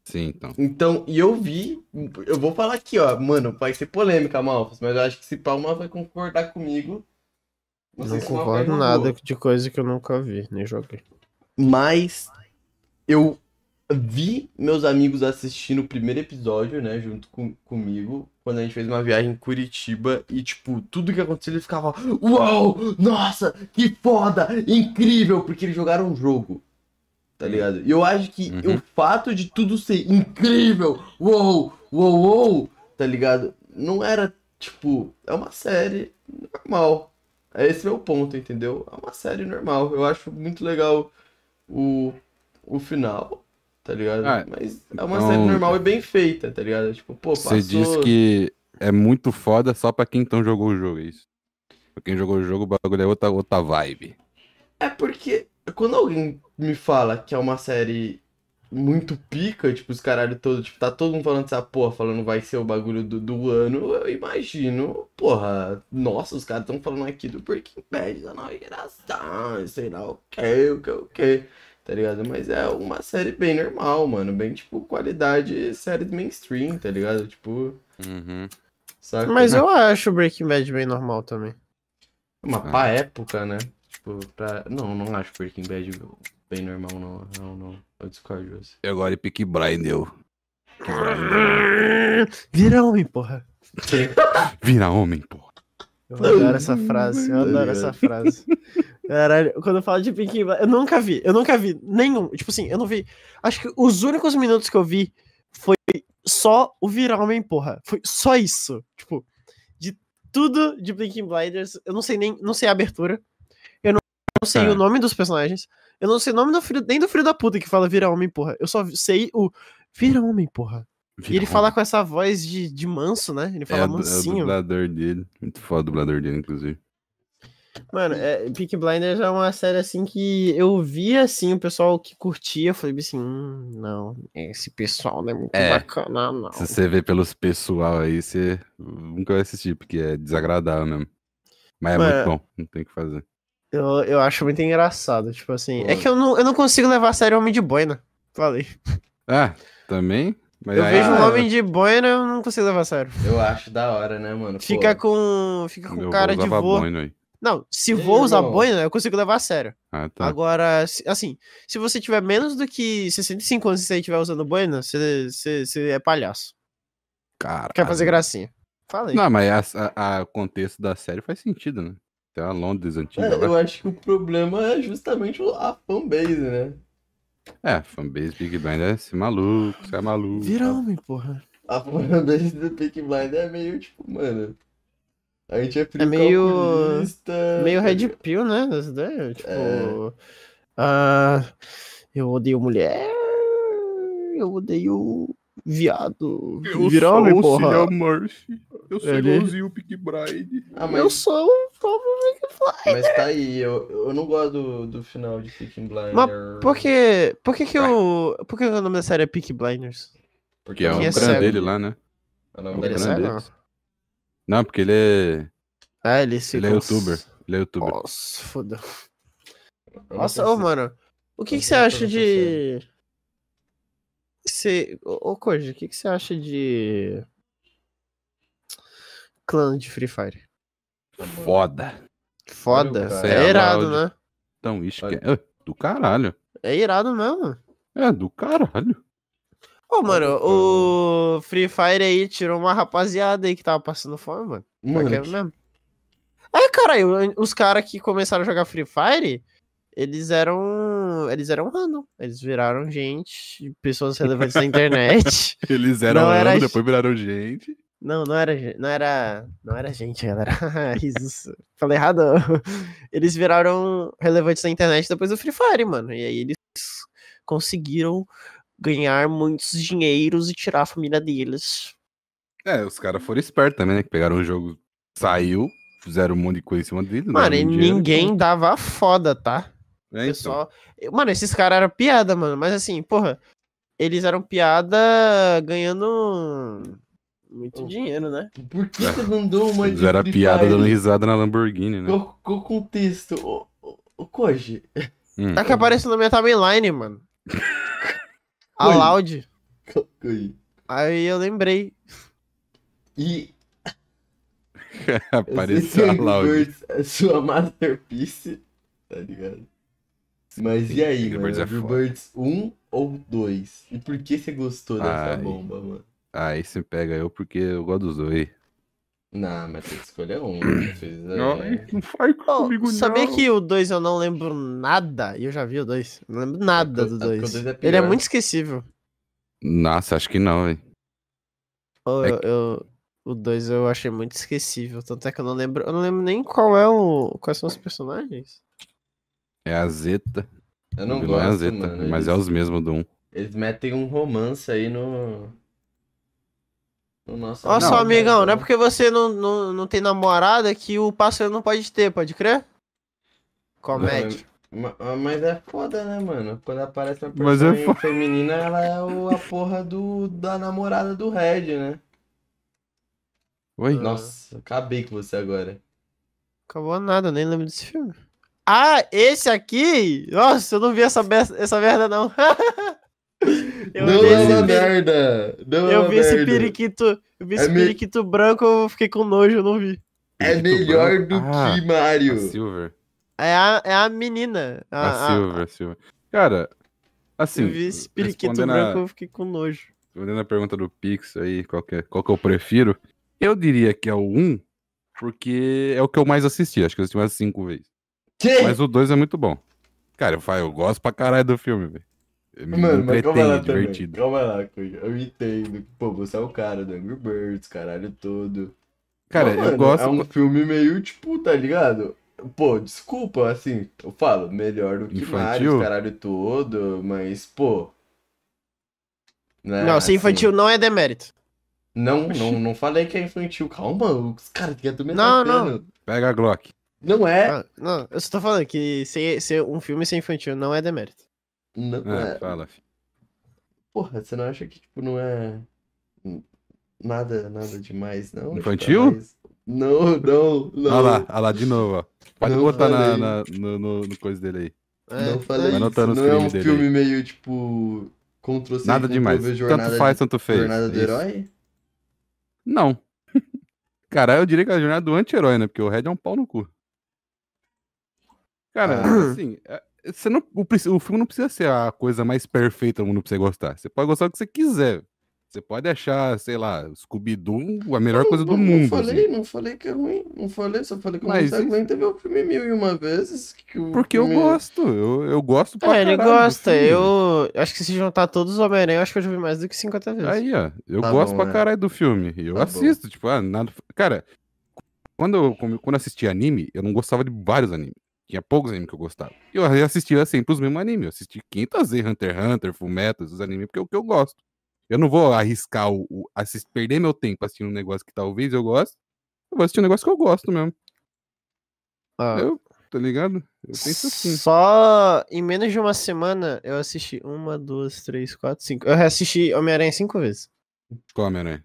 Sim, então. Então, e eu vi. Eu vou falar aqui, ó. Mano, vai ser polêmica, Malfas, mas eu acho que se Palma vai concordar comigo. Não, sei se o Malfa concordo jogou. nada de coisa que eu nunca vi, nem joguei. Mas eu vi meus amigos assistindo o primeiro episódio, né, junto com, comigo, quando a gente fez uma viagem em Curitiba e, tipo, tudo que aconteceu eles ficavam, uau, nossa, que foda, incrível, porque eles jogaram um jogo, tá ligado? E eu acho que Uhum. o fato de tudo ser incrível, uou, uou, uou, tá ligado? Não era, tipo, é uma série normal. Esse é o ponto, entendeu? É uma série normal. Eu acho muito legal o, o final, tá ligado? Ah, Mas é uma então- série normal e bem feita, tá ligado? Tipo, pô, Você passou... diz que é muito foda só pra quem então jogou o jogo, é isso? Pra quem jogou o jogo, o bagulho é outra, outra vibe. É porque quando alguém me fala que é uma série muito pica, tipo, os caralho todos, tipo, tá todo mundo falando essa porra, falando vai ser o bagulho do, do ano, eu imagino, porra, nossa, os caras tão falando aqui do Breaking Bad da nova geração, sei lá o que, o que, o que, tá ligado? Mas é uma série bem normal, mano, bem, tipo, qualidade série de mainstream, tá ligado? Tipo, Uhum. saca? Mas eu acho o Breaking Bad bem normal também. Uma pra época, né? Tipo, pra... Não, não acho Breaking Bad bem normal, não. Não, não. Eu discordo de você. E agora é Peaky Blindel. Vira homem, porra. Vira homem, pô. Eu adoro essa frase, eu adoro essa frase. Caralho, quando eu falo de Peaky Blinders, eu nunca vi, eu nunca vi nenhum, tipo assim, eu não vi, acho que os únicos minutos que eu vi foi só o virar homem, porra, foi só isso, tipo, de tudo de Peaky Blinders, eu não sei nem, não sei a abertura, eu não, não sei É. o nome dos personagens, eu não sei o nome do filho, nem do filho da puta que fala vira homem, porra, eu só sei o vira homem, porra. E ele fala com essa voz de, de manso, né? Ele é, fala o- é o mansinho. dublador dele. Muito foda o dublador dele, inclusive. Mano, é, Peaky Blinders é uma série assim que eu vi assim, o pessoal que curtia, eu falei assim, hum, não, esse pessoal não é muito É. bacana, não. Se você vê pelos pessoal aí, você nunca vai assistir, porque é desagradável mesmo. Mas é Mas- muito bom, não tem o que fazer. Eu, eu acho muito engraçado, tipo assim. É Pô. que eu não, eu não consigo levar a sério Homem de Boina. Falei. Ah, também? Mas Eu aí- vejo um Ah, homem de boina, eu não consigo levar a sério. Eu acho da hora, né, mano? Pô, Fica com. Fica com Meu cara de aí. Não, se Ei, vou usar boina, eu consigo levar a sério. Ah, tá. Agora, se- assim, se você tiver menos do que 65 anos e você estiver usando boina, você, você, você é palhaço. Cara. Quer fazer gracinha. Fala aí. Não, mas a, a- a- o contexto da série faz sentido, né? Tem a Londres antiga É, lá. eu acho que o problema é justamente a fanbase, né? É, fanbase Big Bang é esse maluco, você é maluco. Vira homem, porra. A fanbase do Peak Blind é meio tipo, mano. A gente é frio meio- calculista, Meio tá red pill, né? Ideia, Tipo. É. ah, eu odeio mulher. Eu odeio viado. Vira homem, porra. Murphy. Eu sou Ele- igualzinho o Peak Bride. Ah, Eu mas, sou um povo mas tá aí, eu, eu não gosto do, do final de Peaky Blinders. Mas Por que, por que que o... Por que o nome da série é Peaky Blinders? Que é o Quem é grande cego? dele lá, né? É o nome É o da Ele é grande cego? deles. Não, porque ele é. Ah, ele se Ele é youtuber. Ele é youtuber. Nossa, foda. Eu não Nossa, ô, mano. O que, eu que você não acha tô nessa de. Você... Ô, Koji, o que, que você acha de. Clã de Free Fire? Foda. Foda. cara. É irado, né? Então, isso que é. do caralho. É irado mesmo. É, do caralho. Ô, mano, o Free Fire aí tirou uma rapaziada aí que tava passando fome, mano. Mano, Porque é mesmo. É, caralho, os caras que começaram a jogar Free Fire, eles eram. Eles eram random. Eles viraram gente, pessoas relevantes na internet. Eles eram Não era ano, isso. depois viraram gente. Não, não era, não era, não era gente, galera. Risos. Falei errado. Eles viraram relevantes na internet depois do Free Fire, mano. E aí eles conseguiram ganhar muitos dinheiros e tirar a família deles. É, os caras foram espertos também, né? Que pegaram o jogo, saiu, fizeram um monte de coisa em cima dele. Mano, e dinheiro, ninguém dava foda, tá? É, então. Pessoal. Mano, esses caras eram piada, mano. Mas assim, porra, eles eram piada ganhando muito dinheiro, né? por que você mandou uma Eles de eram piada dando risada na Lamborghini, né? Qual, o contexto? Ô, ô, ô, Koji, Hum. Tá que apareceu na minha timeline, mano. A. Loud. calma aí. Eu lembrei. E Apareceu a Angry Loud. É sua masterpiece, tá ligado? Mas e aí, Angry mano? Birds é Angry. Birds 1 ou 2? E por que você gostou dessa Ai. bomba, mano? Aí você pega eu porque eu gosto dos dois. Não, mas tem que escolher um. né? Fez, é, não faz Ô, sabia que o 2 eu não lembro nada? E eu já vi o 2. Não lembro nada É do porque o 2. dois é Ele é muito esquecível. Nossa, acho que não, velho. Ô, É eu, eu- o 2 eu achei muito esquecível. Tanto é que eu não lembro. Eu não lembro nem qual é o. Quais são os personagens. É a Zeta. Eu não não é a gosto, Zeta, mano. mas é eles, os mesmos do 1. eles metem um romance aí no. No nosso. Ó, só Não, amigão, não é porque você não, não, não tem namorada que o parceiro não pode ter, pode crer? Comédia. Ma- ah, Mas é foda, né, mano? Quando aparece uma Mas é personagem foda. feminina, ela é o- a porra do, da namorada do Red, né? Oi? Nossa, acabei com você agora. Acabou nada, nem lembro desse filme. Ah, esse aqui? Nossa, eu não vi essa, essa merda, não. eu não é esse uma peri- merda! Não é Eu uma vi esse merda. periquito. Eu vi esse É me- periquito branco, eu fiquei com nojo, eu não vi. É Periquito melhor branco. do Ah, que Mario. A Silver. É a, é a menina. A, A, Silver, a Silver. Cara, assim. eu vi esse periquito branco, a- eu fiquei com nojo. Respondendo a pergunta do Pix aí, qual que, é- qual que eu prefiro? Eu diria que é o 1, porque é o que eu mais assisti. Acho que eu assisti umas 5 vezes. Que? Mas o 2 é muito bom. Cara, eu, falo, eu gosto pra caralho do filme, velho. Me Mano, mas calma lá é também. divertido. Calma lá. Eu entendo. Pô, você é o cara do Angry Birds, caralho todo. Cara, Mas, mano, eu gosto. É um filme meio, tipo, tá ligado? Pô, desculpa, assim, eu falo, melhor do que Infantil? Mario, caralho todo, mas, pô. né, não, ser assim, infantil não é demérito. Não, não, não falei que é infantil. Calma, os caras que tu me Não, atacando. Pega a Glock. Não é. Ah, não, eu só tô falando que ser, ser um filme ser infantil não é demérito. Não Ah, é. fala, filho. Porra, você não acha que, tipo, não é. Nada, nada demais, não? Tipo, é Infantil? mais- Não, não, não. Olha lá, olha lá, de novo, ó. Pode Não botar na, na- no, no, no coisa dele aí. É, Não falei isso. os Não é um filme meio, tipo, Ctrl C, Nada demais. Tanto faz, de- tanto fez. Jornada do Isso. herói? Não. Cara, eu diria que é a jornada do anti-herói, né? Porque o Red é um pau no cu. Cara, Ah. assim, é- você não, o, o filme não precisa ser a coisa mais perfeita do mundo pra você gostar. Você pode gostar do que você quiser. Você pode achar, sei lá, Scooby-Doo a melhor coisa do não, mundo. Não falei, assim. não falei que é ruim. Não falei, só falei que eu Mas não isso- aguenta ver o filme mil e uma vezes. Que o Porque eu filme- gosto. Eu, eu gosto pra É, ele gosta. Eu acho que se juntar todos os Homem-Aranha, eu acho que eu já vi mais do que 50 vezes. Aí, ó, eu Tá gosto bom, pra né? caralho do filme. Eu Tá bom. assisto, tipo, ah, nada. Cara, quando eu quando eu assistia anime, eu não gostava de vários animes. Tinha poucos animes que eu gostava. E eu assistia sempre os mesmos animes. Eu assisti 500 vezes Hunter x Hunter, Fullmetal, esses animes, porque é o que eu gosto. Eu não vou arriscar o, o perder meu tempo assistindo um negócio que talvez eu goste. Eu vou assistir um negócio que eu gosto mesmo. Ah, Eu, tá ligado? Eu penso assim. Só em menos de uma semana eu assisti uma, duas, três, quatro, cinco. Eu reassisti Homem-Aranha cinco vezes. Come, né?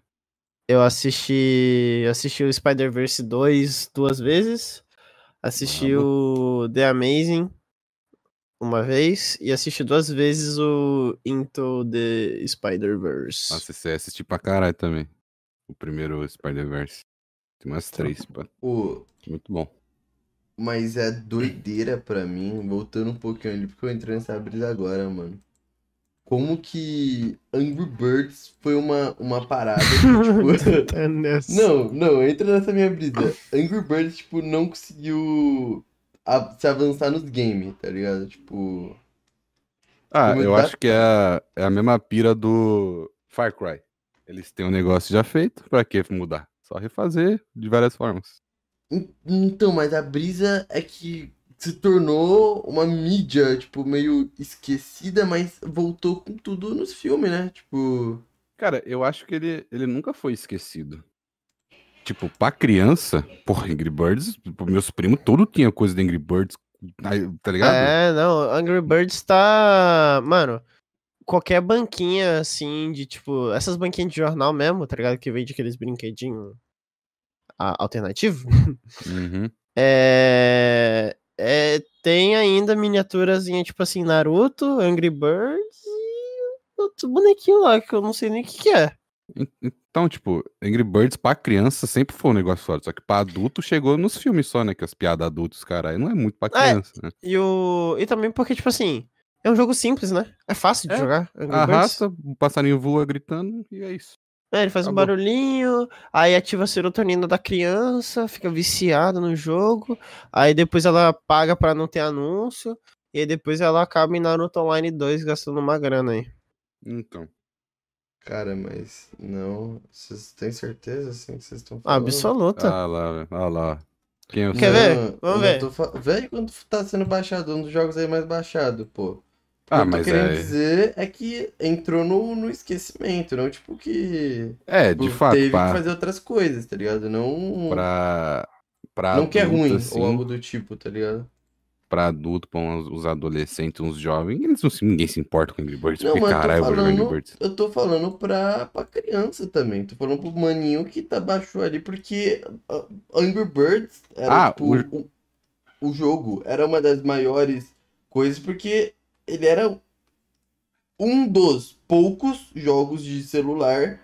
Eu assisti. eu assisti o Spider-Verse 2 duas vezes. Assisti o The Amazing uma vez. E assisti duas vezes o Into the Spider-Verse. Nossa, você assistiu pra caralho também. O primeiro Spider-Verse. Tem umas três, pô. Pô, Muito bom. mas é doideira pra mim, voltando um pouquinho ali, porque eu entrei nessa brisa agora, mano. Como que Angry Birds foi uma, uma parada que, tipo... Tá nessa. Não, não, entra nessa minha brisa. Angry Birds, tipo, não conseguiu a- se avançar nos games, tá ligado? Tipo. Ah, eu tá? acho que é a, é a mesma pira do Far Cry. Eles têm um negócio já feito, pra que mudar? Só refazer de várias formas. en- Então, mas a brisa é que se tornou uma mídia, tipo, meio esquecida, mas voltou com tudo nos filmes, né? Tipo. Cara, eu acho que ele, ele nunca foi esquecido. Tipo, pra criança, porra, Angry Birds, pô, meus primos, tudo tinha coisa de Angry Birds, tá ligado? É, não, Angry Birds tá. Mano, qualquer banquinha assim, de tipo. Essas banquinhas de jornal mesmo, tá ligado? Que vende aqueles brinquedinhos alternativo. Uhum. É, é. Tem ainda miniaturazinha, tipo assim, Naruto, Angry Birds e outro bonequinho lá, que eu não sei nem o que, que é. En- Então, tipo, Angry Birds pra criança sempre foi um negócio foda, só que pra adulto chegou nos filmes só, né? Que as piadas adultos, caralho, não é muito pra É. criança, né? E, o... e também porque, tipo assim, é um jogo simples, né? É fácil de É, jogar. Angry. Arrasta, o passarinho voa gritando e é isso. É, ele faz um barulhinho, aí ativa a serotonina da criança, fica viciada no jogo, aí depois ela paga pra não ter anúncio, e aí depois ela acaba em Naruto Online 2 gastando uma grana aí. Então. Cara, mas. Não. Vocês têm certeza, assim, que vocês estão Ah, falando? Absoluta. Ah lá, ah lá. Quem eu Quer sei? ver? Vamos ver. tô fa- Vê quando tá sendo baixado, um dos jogos aí mais baixado, pô. O que Ah, eu tô mas querendo é. dizer é que entrou no, no esquecimento, não tipo que. É, tipo, de fato, teve pra, que fazer outras coisas, tá ligado? Não. pra, pra não que é ruim assim, ou algo do tipo, tá ligado? pra adulto, pra uns- os adolescentes, uns jovens, eles não, se- ninguém se importa com Angry Birds, Não, porque eu tô caralho, eu vou jogar Angry falando- Birds. Eu tô falando pra, pra criança também. Tô falando pro maninho que tá baixou ali, porque ah, Angry Birds era Ah, tipo. O... o jogo era uma das maiores coisas, porque ele era um dos poucos jogos de celular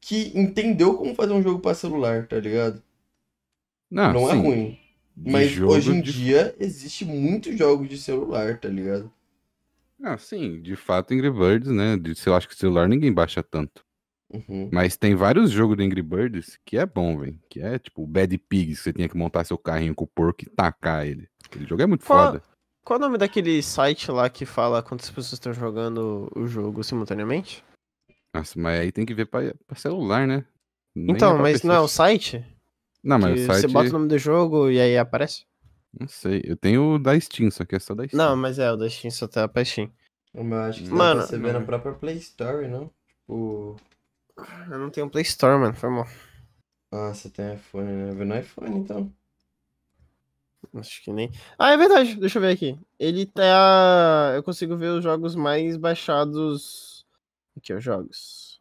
que entendeu como fazer um jogo pra celular, tá ligado? Não, Não é sim, ruim. Mas hoje em de- dia existe muitos jogos de celular, tá ligado? Ah, sim, de fato, Angry Birds, né? De, eu acho que celular ninguém baixa tanto. Uhum. Mas tem vários jogos de Angry Birds que é bom, velho. Que é tipo o Bad Pigs, que você tinha que montar seu carrinho com o porco e tacar ele. Aquele jogo é muito Qual- foda. Qual é o nome daquele site lá que fala quantas pessoas estão jogando o jogo simultaneamente? Nossa, mas aí tem que ver pra, pra celular, né? Nem então, pra mas PC. não é o site? Não, mas que o site. Você bota o nome do jogo e aí aparece? Não sei. Eu tenho o da Steam, só que é só da Steam. Não, mas é, o da Steam só tá pra Steam. Mas eu acho que Mano, você ver na própria Play Store, não? Tipo. Eu não tenho Play Store, mano, foi mal. Ah, você tem iPhone, né? Vê no iPhone, então. Acho que nem. Ah, é verdade, deixa eu ver aqui. Ele tá. Eu consigo ver os jogos mais baixados. Aqui, ó, jogos.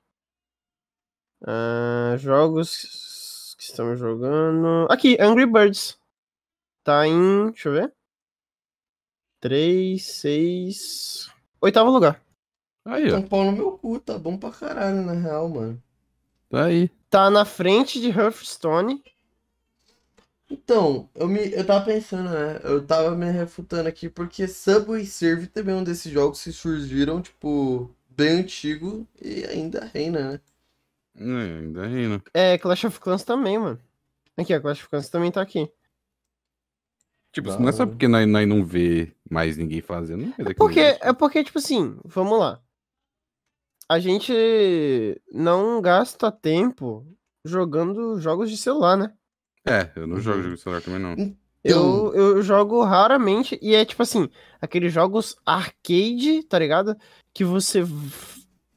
Ah, jogos que estamos jogando. Aqui, Angry Birds. Tá em. Deixa eu ver. 3, 6. Oitavo lugar. Aí, ó. São Paulo no meu cu, tá bom pra caralho, na real, mano. Tá aí. Tá na frente de Hearthstone. Então, eu, me, eu tava pensando, né? Eu tava me refutando aqui porque Subway Surf também é um desses jogos que surgiram, tipo, bem antigo e ainda reina, né? É, ainda rindo. É, Clash of Clans também, mano. Aqui, a Clash of Clans também tá aqui. Tipo, não é só porque nós, nós não vê mais ninguém fazendo. Não que Porque, é porque, tipo assim, vamos lá. A gente não gasta tempo jogando jogos de celular, né? É, eu não jogo Uhum. jogo de celular também, não. Eu, eu jogo raramente e é tipo assim, aqueles jogos arcade, tá ligado? Que você,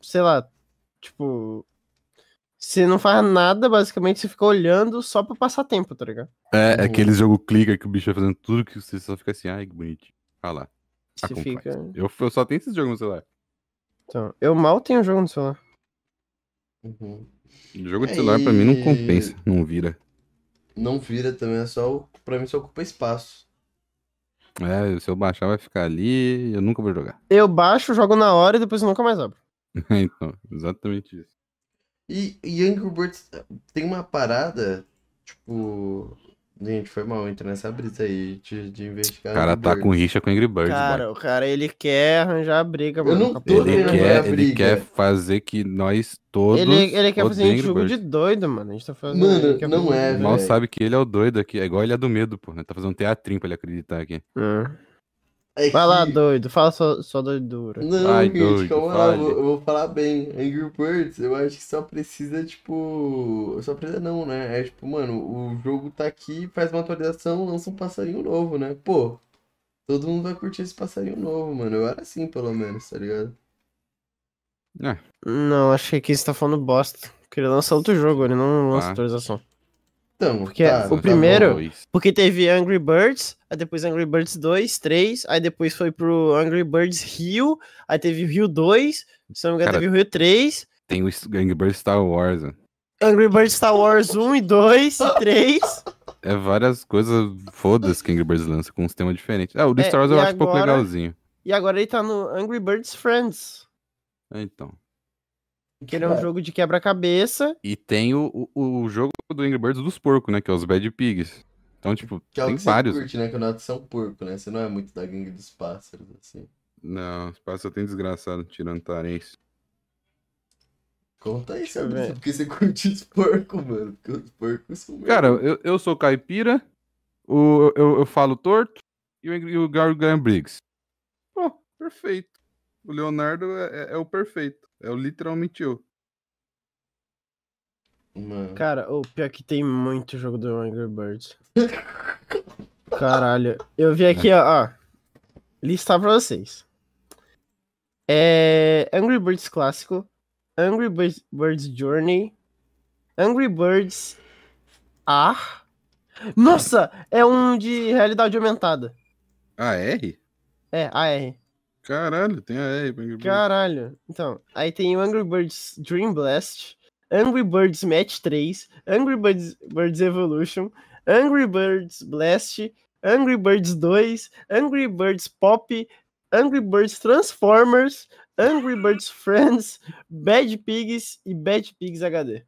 sei lá, tipo, você não faz nada, basicamente, você fica olhando só pra passar tempo, tá ligado? É, Uhum. aquele jogo clicker que o bicho vai fazendo tudo que você só fica assim, ai, que bonitinho. Ah lá. Ah, Você como fica. Eu, eu só tenho esses jogos no celular. Então, eu mal tenho jogo no celular. Uhum. Jogo de celular pra mim não e- compensa, não vira. Não vira também, é só. Pra mim só ocupa espaço. É, se eu baixar vai ficar ali eu nunca vou jogar. Eu baixo, jogo na hora e depois eu nunca mais abro. então, exatamente isso. E, e Angry Birds tem uma parada, tipo. Gente, foi mal entrar nessa brisa aí de, de investigar. O cara tá com rixa com Angry Birds, Cara, boy. o cara, ele quer arranjar briga, Eu mano. não com a tô. Ele quer, ele briga. quer fazer que nós todos. Ele, ele quer fazer a gente Angry jogo de doido, mano. A gente tá fazendo. Mano, não é, Mal velho. sabe que ele é o doido aqui. É igual ele é do medo, pô. Tá fazendo teatrinho pra ele acreditar aqui. Hum. É Vai lá, doido. Fala só, só doidura. Não, Vai, gente, doido, calma lá, eu vou, eu vou falar bem. Angry Birds, eu acho que só precisa, tipo. Só precisa não, né? É tipo, mano, o jogo tá aqui, faz uma atualização, lança um passarinho novo, né? Pô, todo mundo vai curtir esse passarinho novo, mano. Eu era assim, pelo menos, tá ligado? É, Não, acho que aqui você tá falando bosta. Porque ele lança outro jogo, ele não lança Tá. atualização. Então, Porque tá, o tá primeiro- dois. Porque teve Angry Birds, aí depois Angry Birds 2, 3, aí depois foi pro Angry Birds Rio, aí teve o Rio 2, se não me engano teve o Rio 3, Tem o Angry Birds Star Wars. né? Angry Birds Star Wars 1 e 2 e 3. É várias coisas fodas que Angry Birds lança com um sistema diferente. Ah, o do É, Star Wars eu acho um pouco legalzinho. E agora ele tá no Angry Birds Friends, É, Então. que ele é um É. jogo de quebra-cabeça. E tem o, o, o jogo do Angry Birds dos porcos, né? Que é os Bad Pigs. Então, tipo, Que é o tem que vários. você curte, né? Que é são porco, né? Você não é muito da gangue dos pássaros, assim. Não, os pássaros tem desgraçado, tirando tarense. Conta aí, ver. Porque você curte os porcos, mano. Porque os porcos são meio- Cara, eu, eu sou caipira, o, eu, eu falo torto e o, e o Gargan Briggs. Pô, perfeito. O Leonardo é, é- é o perfeito. É o literalmente eu. Cara, o pior que tem muito jogo do Angry Birds. Caralho. Eu vi aqui, ó, ó. Listar pra vocês. É. Angry Birds clássico. Angry Birds, Journey. Angry Birds Ar. Nossa! É um de realidade aumentada. A R? É, AR. Caralho, tem a R. pra Angry Birds. Caralho. Então, aí tem o Angry Birds Dream Blast, Angry Birds Match 3, Angry Birds, Birds Evolution, Angry Birds Blast, Angry Birds 2, Angry Birds Pop, Angry Birds Transformers, Angry Birds Friends, Bad Pigs e Bad Pigs HD.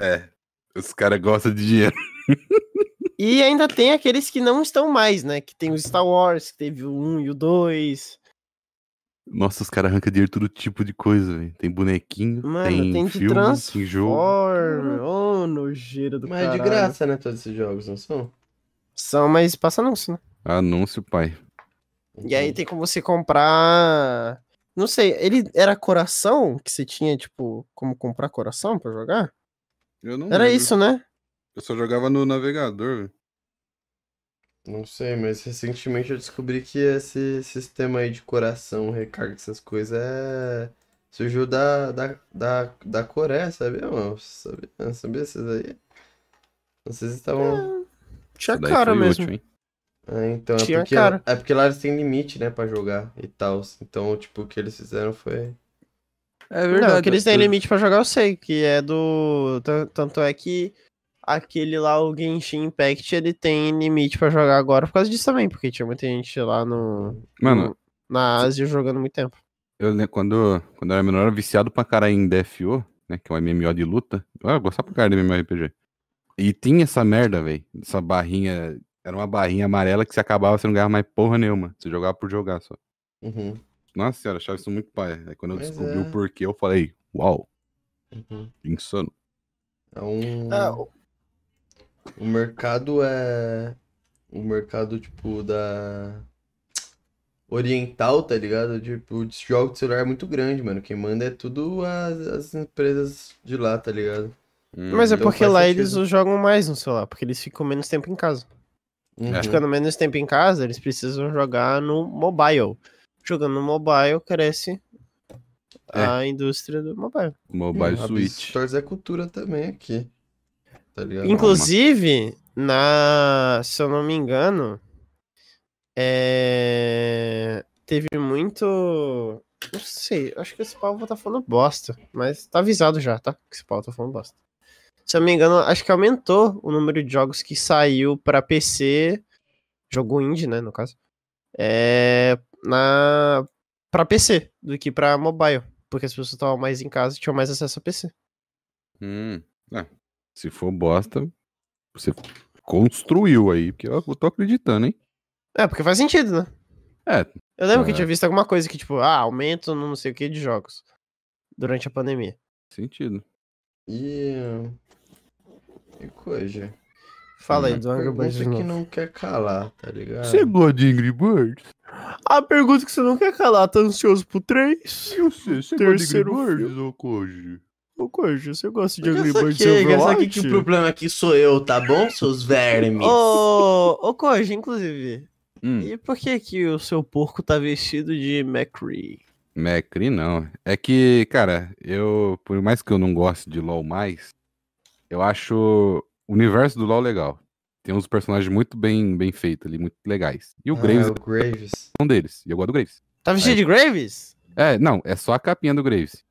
É. Os caras gostam de dinheiro. E ainda tem aqueles que não estão mais, né? Que tem o Star Wars, que teve o 1 e o 2. Nossa, os caras arrancam dinheiro todo tipo de coisa, velho. Tem bonequinho, Mano, tem, tem de filme, tem jogo. Ô, nojeira do Mas é de caralho. graça, né? Todos esses jogos, não são? São, mas passa anúncio, né? Anúncio, pai. E aí tem como você comprar. Não sei, ele era coração que você tinha, tipo, como comprar coração pra jogar? Eu não Era lembro. isso, né? Eu só jogava no navegador, velho. Não sei, mas recentemente eu descobri que esse sistema aí de coração, recarga, essas coisas é. Surgiu da, da, da, da Coreia, sabia, mano? Sabia, sabia esses aí? Vocês estavam. Tinha Isso daí cara mesmo. útil? É, então, é Tinha porque, cara. é porque lá eles têm limite, né, pra jogar e tal. Então, tipo, o que eles fizeram foi. É Não, que eles têm limite pra jogar, eu sei, que é do. tan- Tanto é que aquele lá, o Genshin Impact, ele tem limite pra jogar agora por causa disso também, porque tinha muita gente lá no. Mano, no- na Ásia jogando muito tempo. Eu lembro quando, quando eu era menor, eu era viciado pra caralho em DFO, né? Que é um MMO de luta. Eu gostava pra caralho de MMORPG. E tinha essa merda, velho. Essa barrinha. Era uma barrinha amarela que se acabava, você não ganhava mais porra nenhuma. Você jogava por jogar só. Uhum. Nossa senhora, achava isso muito pai. Aí quando eu Mas descobri é. o porquê, eu falei, uau, Uhum. insano. É um. Ah, o- O mercado é. O mercado, tipo, da. Oriental, tá ligado? Tipo, de jogo de celular é muito grande, mano. Quem manda é tudo as, as empresas de lá, tá ligado? Mas é então porque lá sentido. eles jogam mais no celular, porque eles ficam menos tempo em casa. Uhum. Ficando menos tempo em casa, eles precisam jogar no mobile. Jogando no mobile, cresce a indústria do mobile. Mobile Hum, Switch. Stores é cultura também aqui. Tá? Inclusive, na. Se eu não me engano, é, teve muito. Não sei, acho que esse pau tá falando bosta. Mas tá avisado já, tá? Que esse pau tá falando bosta. Se eu não me engano, acho que aumentou o número de jogos que saiu pra PC. Jogo indie, né, no caso. É. Na. Pra PC do que pra mobile. Porque as pessoas estavam mais em casa e tinham mais acesso a PC. Hum, é. Se for bosta, você construiu aí, porque eu tô acreditando, hein? É, porque faz sentido, né? É, Eu lembro que eu É. tinha visto alguma coisa que, tipo, ah, aumento no não sei o que de jogos durante a pandemia. sentido. E. E coisa. Fala aí do Angry Birds que não quer calar, tá ligado? Você gosta de Angry Birds? A pergunta que você não quer calar, tá ansioso pro 3? Eu sei, você Terceiro gosta de Angry Birds, ô Koji? Ô, Cojo, você gosta de Eu Angry Birds saquei Overwatch? que o problema aqui sou eu, tá bom, seus vermes? Ô, ô inclusive, Hum, e por que que o seu porco tá vestido de McCree? Macri não. É que, cara, eu, por mais que eu não goste de LoL mais, eu acho o universo do LoL legal. Tem uns personagens muito bem, bem feitos ali, muito legais. E o Ah, Graves o Graves. é um deles. E eu gosto do Graves. Tá vestido Aí. de Graves? É, não, é só a capinha do Graves.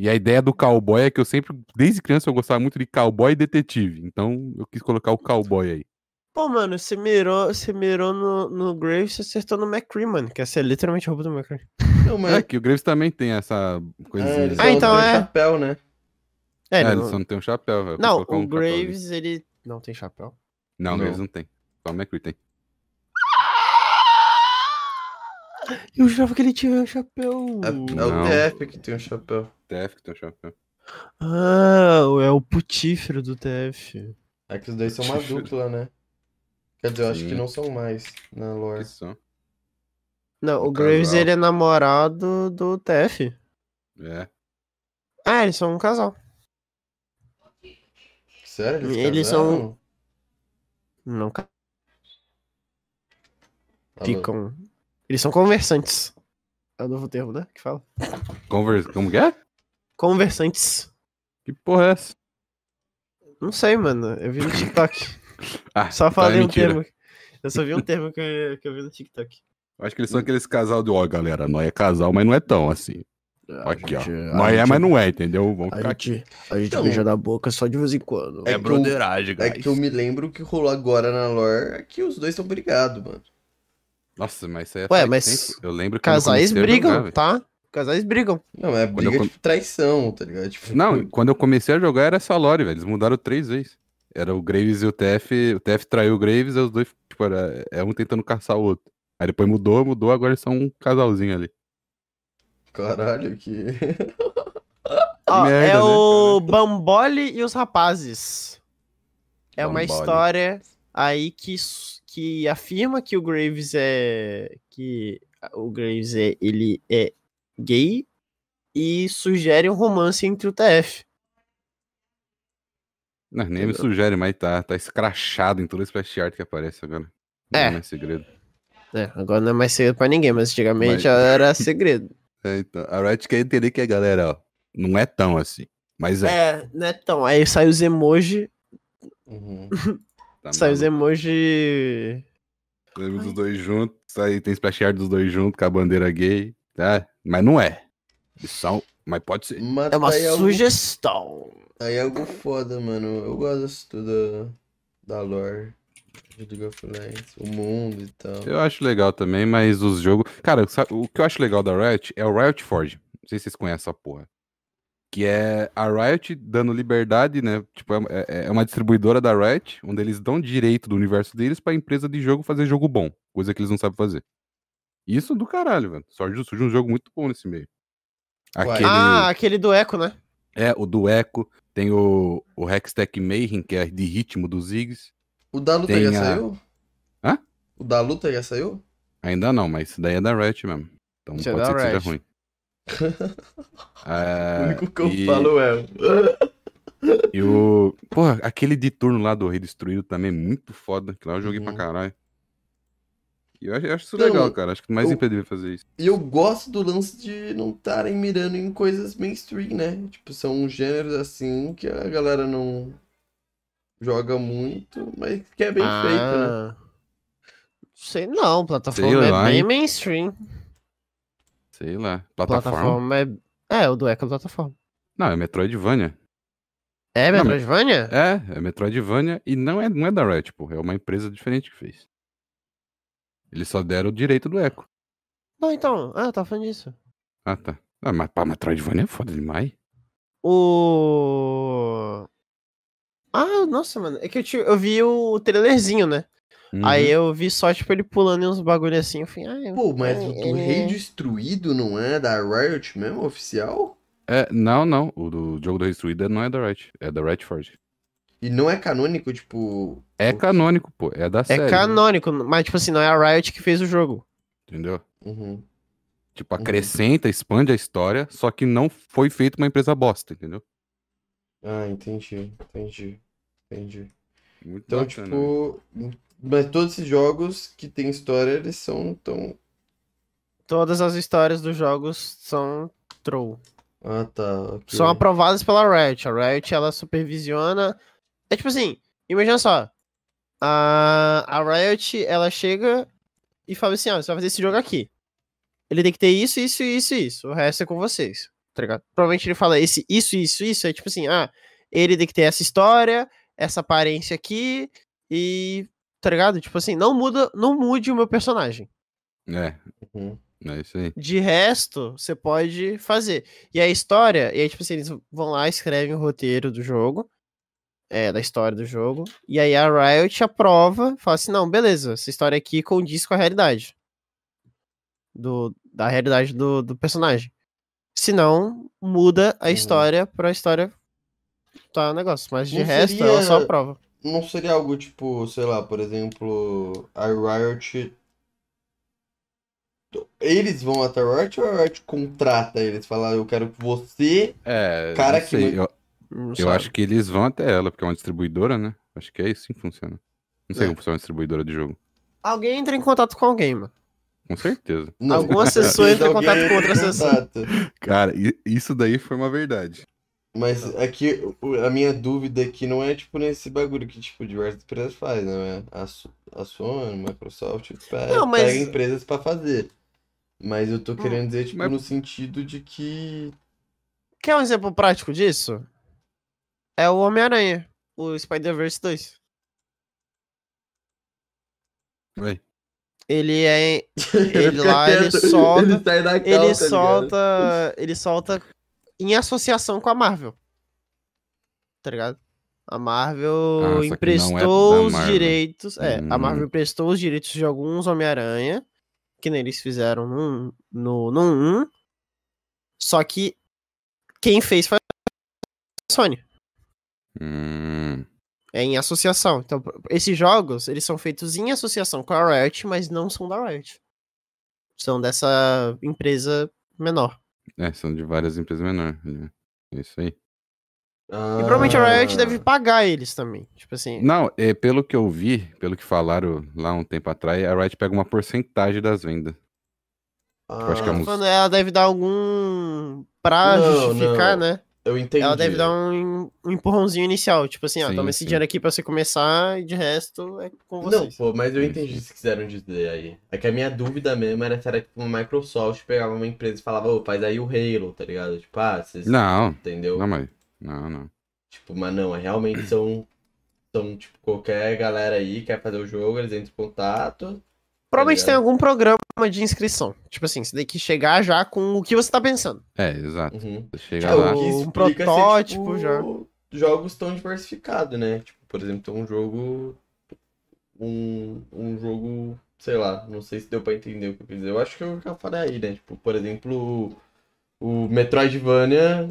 E a ideia do cowboy é que eu sempre, desde criança, eu gostava muito de cowboy e detetive. Então eu quis colocar o cowboy aí. Pô, mano, você mirou, você mirou no, no Graves e acertou no McCree, mano. Que essa é literalmente a roupa do McCree. Não, mas... É que o Graves também tem essa coisinha. Ah, só Ah, então é. chapéu, né? É, É, ele não... só não tem um chapéu. velho. Não, o um. Graves, ele não tem chapéu. Não, o Não. Graves não tem. Só o McCree tem. Eu jurava que ele tinha um chapéu. É, é o TF que tem um chapéu. TF que tem um chapéu. Ah, é o putífero do TF. É que os dois são uma dupla, né? Quer dizer, eu acho que não são mais na lore. Que são. Não, Um o Graves casal. ele é namorado do TF. É. Ah, eles são um casal. Sério? Eles, Eles são- Não ficam. Eles são conversantes. É o novo termo, né? Que fala. Convers... Como que é? Conversantes. Que porra é essa? Não sei, mano. Eu vi no TikTok. Ah, Só é falei um mentira. termo. Eu só vi um termo que eu, que eu vi no TikTok. Eu Acho que eles são aqueles casal de, ó, galera, nós é casal, mas não é tão assim. Aqui, ó. gente- Nós é, gente- mas não é, entendeu? Vamos A ficar aqui. gente, a gente Então- beija na boca só de vez em quando. É eu- broderagem, É que eu me lembro que rolou agora na lore é que os dois estão brigados, mano. Nossa, mas isso aí é Ué, mas tempo. Eu lembro que Casais brigam, jogar, tá? Casais brigam. Não, é briga eu de traição, tá ligado? Tipo, Não, quando eu comecei a jogar era essa lore, velho. Eles mudaram três vezes. Era o Graves e o TF. O TF traiu o Graves e os dois, tipo, era, é um tentando caçar o outro. Aí depois mudou, mudou, agora eles são um casalzinho ali. Caralho, que. Ó, merda, é né, o Bambole e os Rapazes. É uma Bambole. história aí que, que afirma que o Graves é. que o Graves é. ele é gay e sugere um romance entre o TF. Não, nem me sugere, mas tá, tá escrachado em todo esse fast art que aparece agora. Não É. é mais segredo. É, agora não é mais segredo pra ninguém, mas antigamente Mas- era segredo. É, então, a Riot quer entender que a galera, ó, não é tão assim. Mas é. É, né, então, aí sai os emoji, Uhum. tá sai os emoji... Lembra dos dois juntos, sai, tem splash art dos dois juntos com a bandeira gay, tá? Mas não é. Eles são, mas pode ser. Mas É uma aí algo, sugestão. tá aí algo foda, mano. Eu gosto da, da lore. o mundo e tal. Eu acho legal também, mas os jogos. Cara, sabe- o que eu acho legal da Riot é o Riot Forge. Não sei se vocês conhecem essa porra. Que é a Riot dando liberdade, né? Tipo, é, é- é uma distribuidora da Riot, onde eles dão direito do universo deles pra empresa de jogo fazer jogo bom. Coisa que eles não sabem fazer. Isso do caralho, velho. Surge, surge um jogo muito bom nesse meio. É? Aquele. Ah, aquele do Echo, né? É, o do Echo. Tem o, o Hextech Mayhem, que é de ritmo dos Ziggs. O da luta Tem já a- saiu? Hã? O da luta já saiu? Ainda não, mas isso daí é da Riot mesmo. Então Isso é pode da ser que seja Riot. ruim. É, o único que eu e- falo é. E o. Porra, aquele de turno lá do Rei Destruído também é muito foda. Que lá eu joguei pra Uhum. caralho. E eu acho, eu acho isso Então, legal, cara. Acho que mais eu- devia fazer isso. E eu gosto do lance de não estarem mirando em coisas mainstream, né? Tipo, são gêneros assim que a galera não joga muito, mas que é bem feito, né? Ah, Sei não, plataforma Sei é lá, bem hein? mainstream. Sei lá. Plataforma. Plataforma é. É, o do Echo é plataforma. Não, é Metroidvania. É Não, Metroidvania? É, é Metroidvania e não é, não é da Riot, pô. É uma empresa diferente que fez. Eles só deram o direito do Echo. Não, então. Ah, eu tava falando disso. Ah, tá. Ah, mas pá, Metroidvania é foda demais. O. Ah, nossa, mano. É que eu, eu vi o trailerzinho, né? Uhum. Aí eu vi só, tipo, ele pulando em uns bagulho assim. Eu falei, ah, Pô, mas é, o do ele- Rei Destruído não é da Riot mesmo, oficial? É, não, não. O do jogo do Destruída não é da Riot. É da Riot Forge. E não é canônico, tipo. É canônico, pô. É da É série. canônico, mas, tipo assim, não é a Riot que fez o jogo. Entendeu? Uhum. Tipo, acrescenta, expande a história, só que não foi feito uma empresa bosta, entendeu? Ah, entendi, entendi, entendi. Muito Então, bacana, né? tipo. Mas todos esses jogos que tem história, eles são tão. Todas as histórias dos jogos são troll. Ah, tá. ok. São aprovadas pela Riot. A Riot, ela supervisiona. É tipo assim, imagina só. A, a Riot, ela chega e fala assim: ó, você vai fazer esse jogo aqui. Ele tem que ter isso, isso, isso, isso. O resto é com vocês. Tá ligado? Provavelmente ele fala esse isso, isso, isso. É tipo assim: ah, ele tem que ter essa história, essa aparência aqui e. Tá ligado? Tipo assim, não muda, não mude o meu personagem. É, Uhum. é isso aí. De resto, você pode fazer. E a história, e aí, tipo assim, eles vão lá, escrevem o roteiro do jogo, é, da história do jogo, e aí a Riot aprova, fala assim, não, beleza, essa história aqui condiz com a realidade. Do, da realidade do, do personagem. Se não, muda a Uhum. história pra história tá negócio. Mas de Não resto, seria- ela só aprova. Não seria algo tipo, sei lá, por exemplo, a Riot. Eles vão até a Riot ou a Riot contrata eles? Fala, eu quero que você. É, Cara, não que eu, eu sabe. acho que eles vão até ela, porque é uma distribuidora, né? Acho que é assim que funciona. Não sei É. como funciona uma distribuidora de jogo. Alguém entra em contato com alguém, mano. Com certeza. Não, Alguma pessoa entra em contato com pessoa. contato. Cara, isso daí foi uma verdade. Mas aqui, o- a minha dúvida aqui não é tipo nesse bagulho que tipo diversas empresas fazem, não é? A, a Sony, a Microsoft pega, Não, mas- pega empresas pra fazer. Mas eu tô querendo dizer, tipo, mas- no sentido de que. Quer um exemplo prático disso? É o Homem-Aranha, o Spider-Verse 2. Oi. Ele é. Ele lá, ele solta- Ele sai da cal, tá Ele ligado? solta. Ele solta em associação com a Marvel. Tá ligado? A Marvel Ah, é emprestou da os Marvel. direitos. É, a Hum. Marvel emprestou os direitos de alguns Homem-Aranha. Que nem eles fizeram no, no, no 1. Só que quem fez foi a Sony. Hum, É em associação. Então, esses jogos, eles são feitos em associação com a Riot, mas não são da Riot. São dessa empresa menor. é, são de várias empresas menores. né? É isso aí. E provavelmente a Riot Ah. deve pagar eles também. Tipo assim. Não, é, pelo que eu vi, pelo que falaram lá um tempo atrás, a Riot pega uma porcentagem das vendas. Ah, acho que é um- Falando, ela deve dar algum. Pra Não, justificar, não. né? Eu entendi. Ela deve dar um, um empurrãozinho inicial. Tipo assim, ó, Sim, toma esse sim. dinheiro aqui pra você começar e de resto é com Não, vocês. pô, mas eu entendi o que quiseram dizer aí. É que a minha dúvida mesmo era se era tipo uma Microsoft pegava uma empresa e falava, ô, faz aí o Halo, tá ligado? Tipo, ah, vocês. Não, Entendeu? não, mas. Não, não. Tipo, mas não, é realmente são Então, tipo, qualquer galera aí quer fazer o jogo, eles entram em contato. Provavelmente ligado? tem algum programa de inscrição. Tipo assim, você tem que chegar já com o que você tá pensando. É, exato. Uhum. Você chega Tipo, lá. o que Um protótipo ser, já. Jogos tão diversificados, né? Tipo, por exemplo, tem um jogo. Um, um jogo, sei lá, não sei se deu pra entender o que eu quis dizer. Eu acho que eu já falei aí, né? Tipo, por exemplo, o Metroidvania,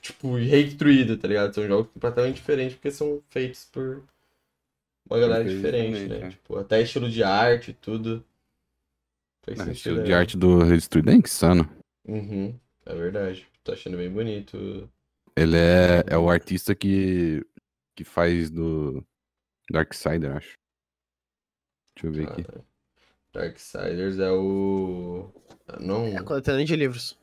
tipo, restruído, tá ligado? São jogos completamente diferentes porque são feitos por uma galera diferente, né? é. Tipo, até estilo de arte e tudo. Faz Ah, sentido, estilo de arte do Redestruído é insano. Uhum, é verdade. Tô achando bem bonito. Ele é, é o artista que, que faz do Darksider, acho. Deixa eu ver aqui. Cara, Darksiders é o. Não, É coletânea de livros.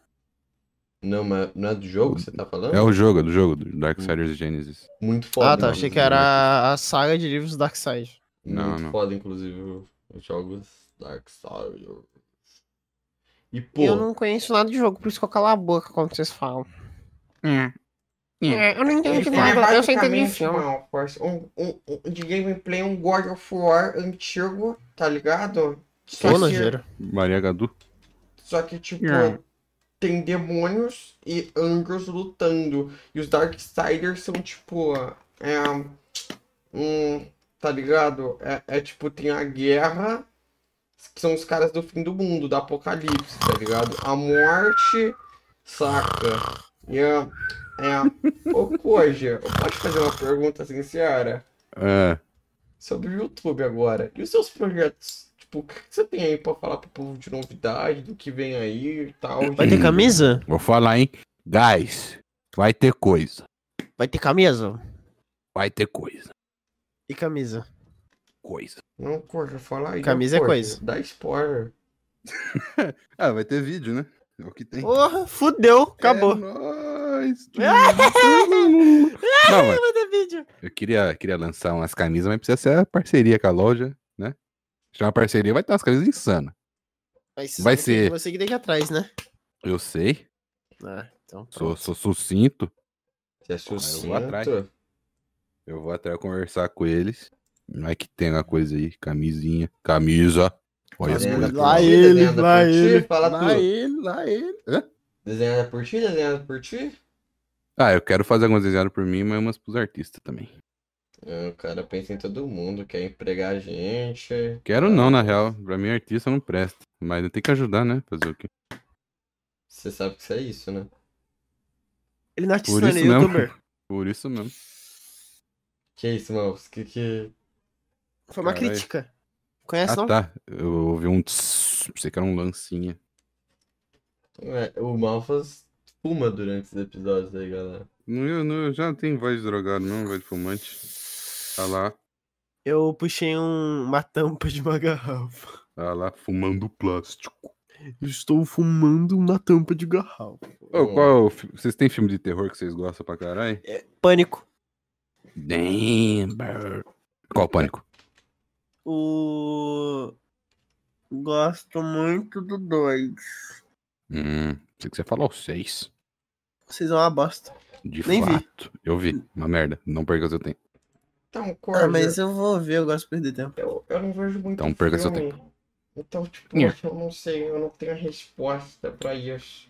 Não, mas não é do jogo que você tá falando? É o jogo, é do jogo, do Darksiders Genesis. Muito foda. ah, tá. Achei que era a saga de livros do Darkseid. Não, Muito não. foda, inclusive, os jogos Darksiders. E, pô, Eu não conheço nada de jogo, por isso que eu calo a boca quando vocês falam. Hum. É, eu não entendo de Ele nada, é eu só basicamente, filme. parça, um, um, um de gameplay, um God of War antigo, tá ligado? Só que-. Maria Gadu. Só que, tipo, Não. Tem demônios e anjos lutando. E os Darksiders são, tipo, é. Um, tá ligado? É, é, tipo, tem a guerra, que são os caras do fim do mundo, do apocalipse, tá ligado? A morte, saca? E a. É. Ô, Koja, pode fazer uma pergunta sincera? É, sobre o YouTube agora. E os seus projetos? Tipo, o que você tem aí pra falar pro povo de novidade, do que vem aí e tal? Vai ter camisa? vou falar, hein? Guys, vai ter coisa. Vai ter camisa? Vai ter coisa. E camisa? Coisa. Não, Corja, fala aí. Camisa é Corja. coisa. Dá spoiler. Ah, vai ter vídeo, né? É o que tem. Porra, fudeu, acabou. É nóis. Não, mas Vai ter vídeo. eu queria, queria lançar umas camisas, mas precisa ser a parceria com a loja, tiver uma parceria, vai ter umas camisas insanas. Mas Vai ser. Você que tem que ir atrás, né? Eu sei, Ah, então. sou, sou sucinto. Você é eu vou sucinto. atrás. Eu vou até conversar com eles. Vai que tem uma coisa aí, camisinha, camisa. Olha as coisas. Lá ele, lá ele, Fala Lá ele, lá ele. Hã? Desenhada por ti, desenhada por ti? Ah, eu quero fazer algumas desenhadas por mim, mas umas pros artistas também. O cara pensa em todo mundo, quer empregar a gente. Quero não, na real. Pra mim, artista não presta. Mas tem que ajudar, né? Fazer o quê? Você sabe que isso é isso, né? Ele não é artista, Por ele é isso mesmo. youtuber. Por isso mesmo. Que isso, Malfos? Que que. Foi uma Caralho. crítica. Conhece, Ah, não? tá. Eu ouvi um tss, pensei que era um lancinha. É, o Malfas fuma durante esses episódios aí, galera. Não, eu, não, eu já não tenho voz de drogado, não, voz de fumante. Tá lá, Eu puxei um- uma tampa de uma garrafa. tá lá, fumando plástico. Estou fumando na tampa de garrafa. Ô, qual, fi- vocês têm filme de terror que vocês gostam pra caralho? Pânico. Damn, bird. Qual pânico? O. Gosto muito do 2. Hum, sei que você falou seis. Vocês são uma bosta. De Nem vi. fato. Eu vi. Uma merda. Não perca seu tempo. Então, Corja, Ah, mas eu vou ver, eu gosto de perder tempo. eu, eu não vejo muito Então perca seu filme. Então, tipo, Nha. eu não sei, eu não tenho a resposta pra isso.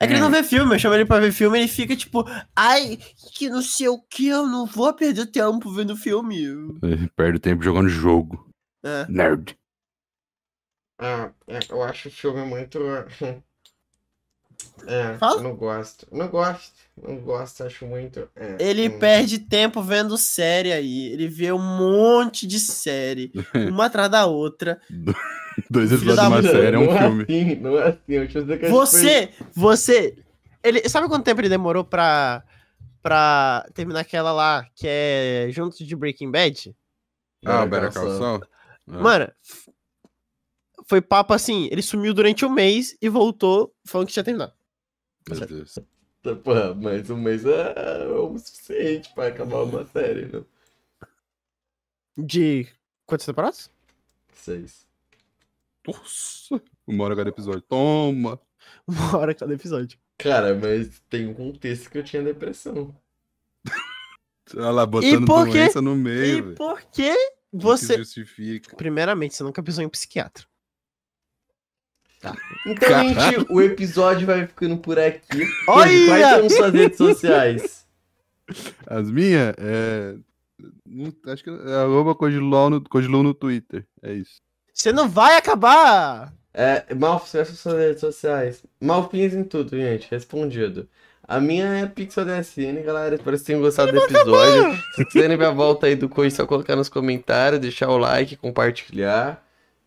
É que ele não vê filme, eu chamo ele pra ver filme ele fica tipo, ai, que não sei o que, eu não vou perder tempo vendo filme. Perde tempo jogando jogo. É. Nerd. Ah, é, eu acho o filme muito. É, Fala. eu não gosto. Não gosto. Não gosto, acho muito. é, Ele hum. perde tempo vendo série aí. Ele vê um monte de série, uma atrás da outra. Dois episódios de uma mãe. série é um não filme. É assim, não é assim. Eu te dizer que Você, você. Ele, sabe quanto tempo ele demorou pra, pra terminar aquela lá que é junto de Breaking Bad? Ah, o Better Call Saul? Ah. Mano, foi papo assim, ele sumiu durante um mês e voltou falando que tinha terminado. Meu Deus. Pô, mas um mês é o suficiente pra acabar uma série, né? De quantas temporadas? Seis. Nossa. Uma hora cada episódio. Toma. Uma hora cada episódio. Cara, mas tem um contexto que eu tinha depressão. Olha lá, botando por quê? doença no E meio, velho. por que você. justifica. Primeiramente, você nunca pisou em um psiquiatra. Então, gente, o episódio vai ficando por aqui. Olha! Quais são suas redes sociais? As minhas, é... Acho que é arroba Codilon no, no Twitter. É isso. Você não vai acabar! É, Malf, quais são suas redes sociais? Malfins em tudo, gente. Respondido. A minha é PixelDSN, galera. Espero que vocês tenham gostado do episódio. Se quiserem ver a volta aí do Coisa, é só colocar nos comentários, deixar o like, compartilhar.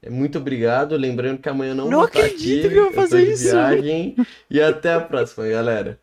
É, Muito obrigado. Lembrando que amanhã eu não, Não vou estar acredito aqui, que eu vou fazer de isso. Viagem. E até a próxima, galera.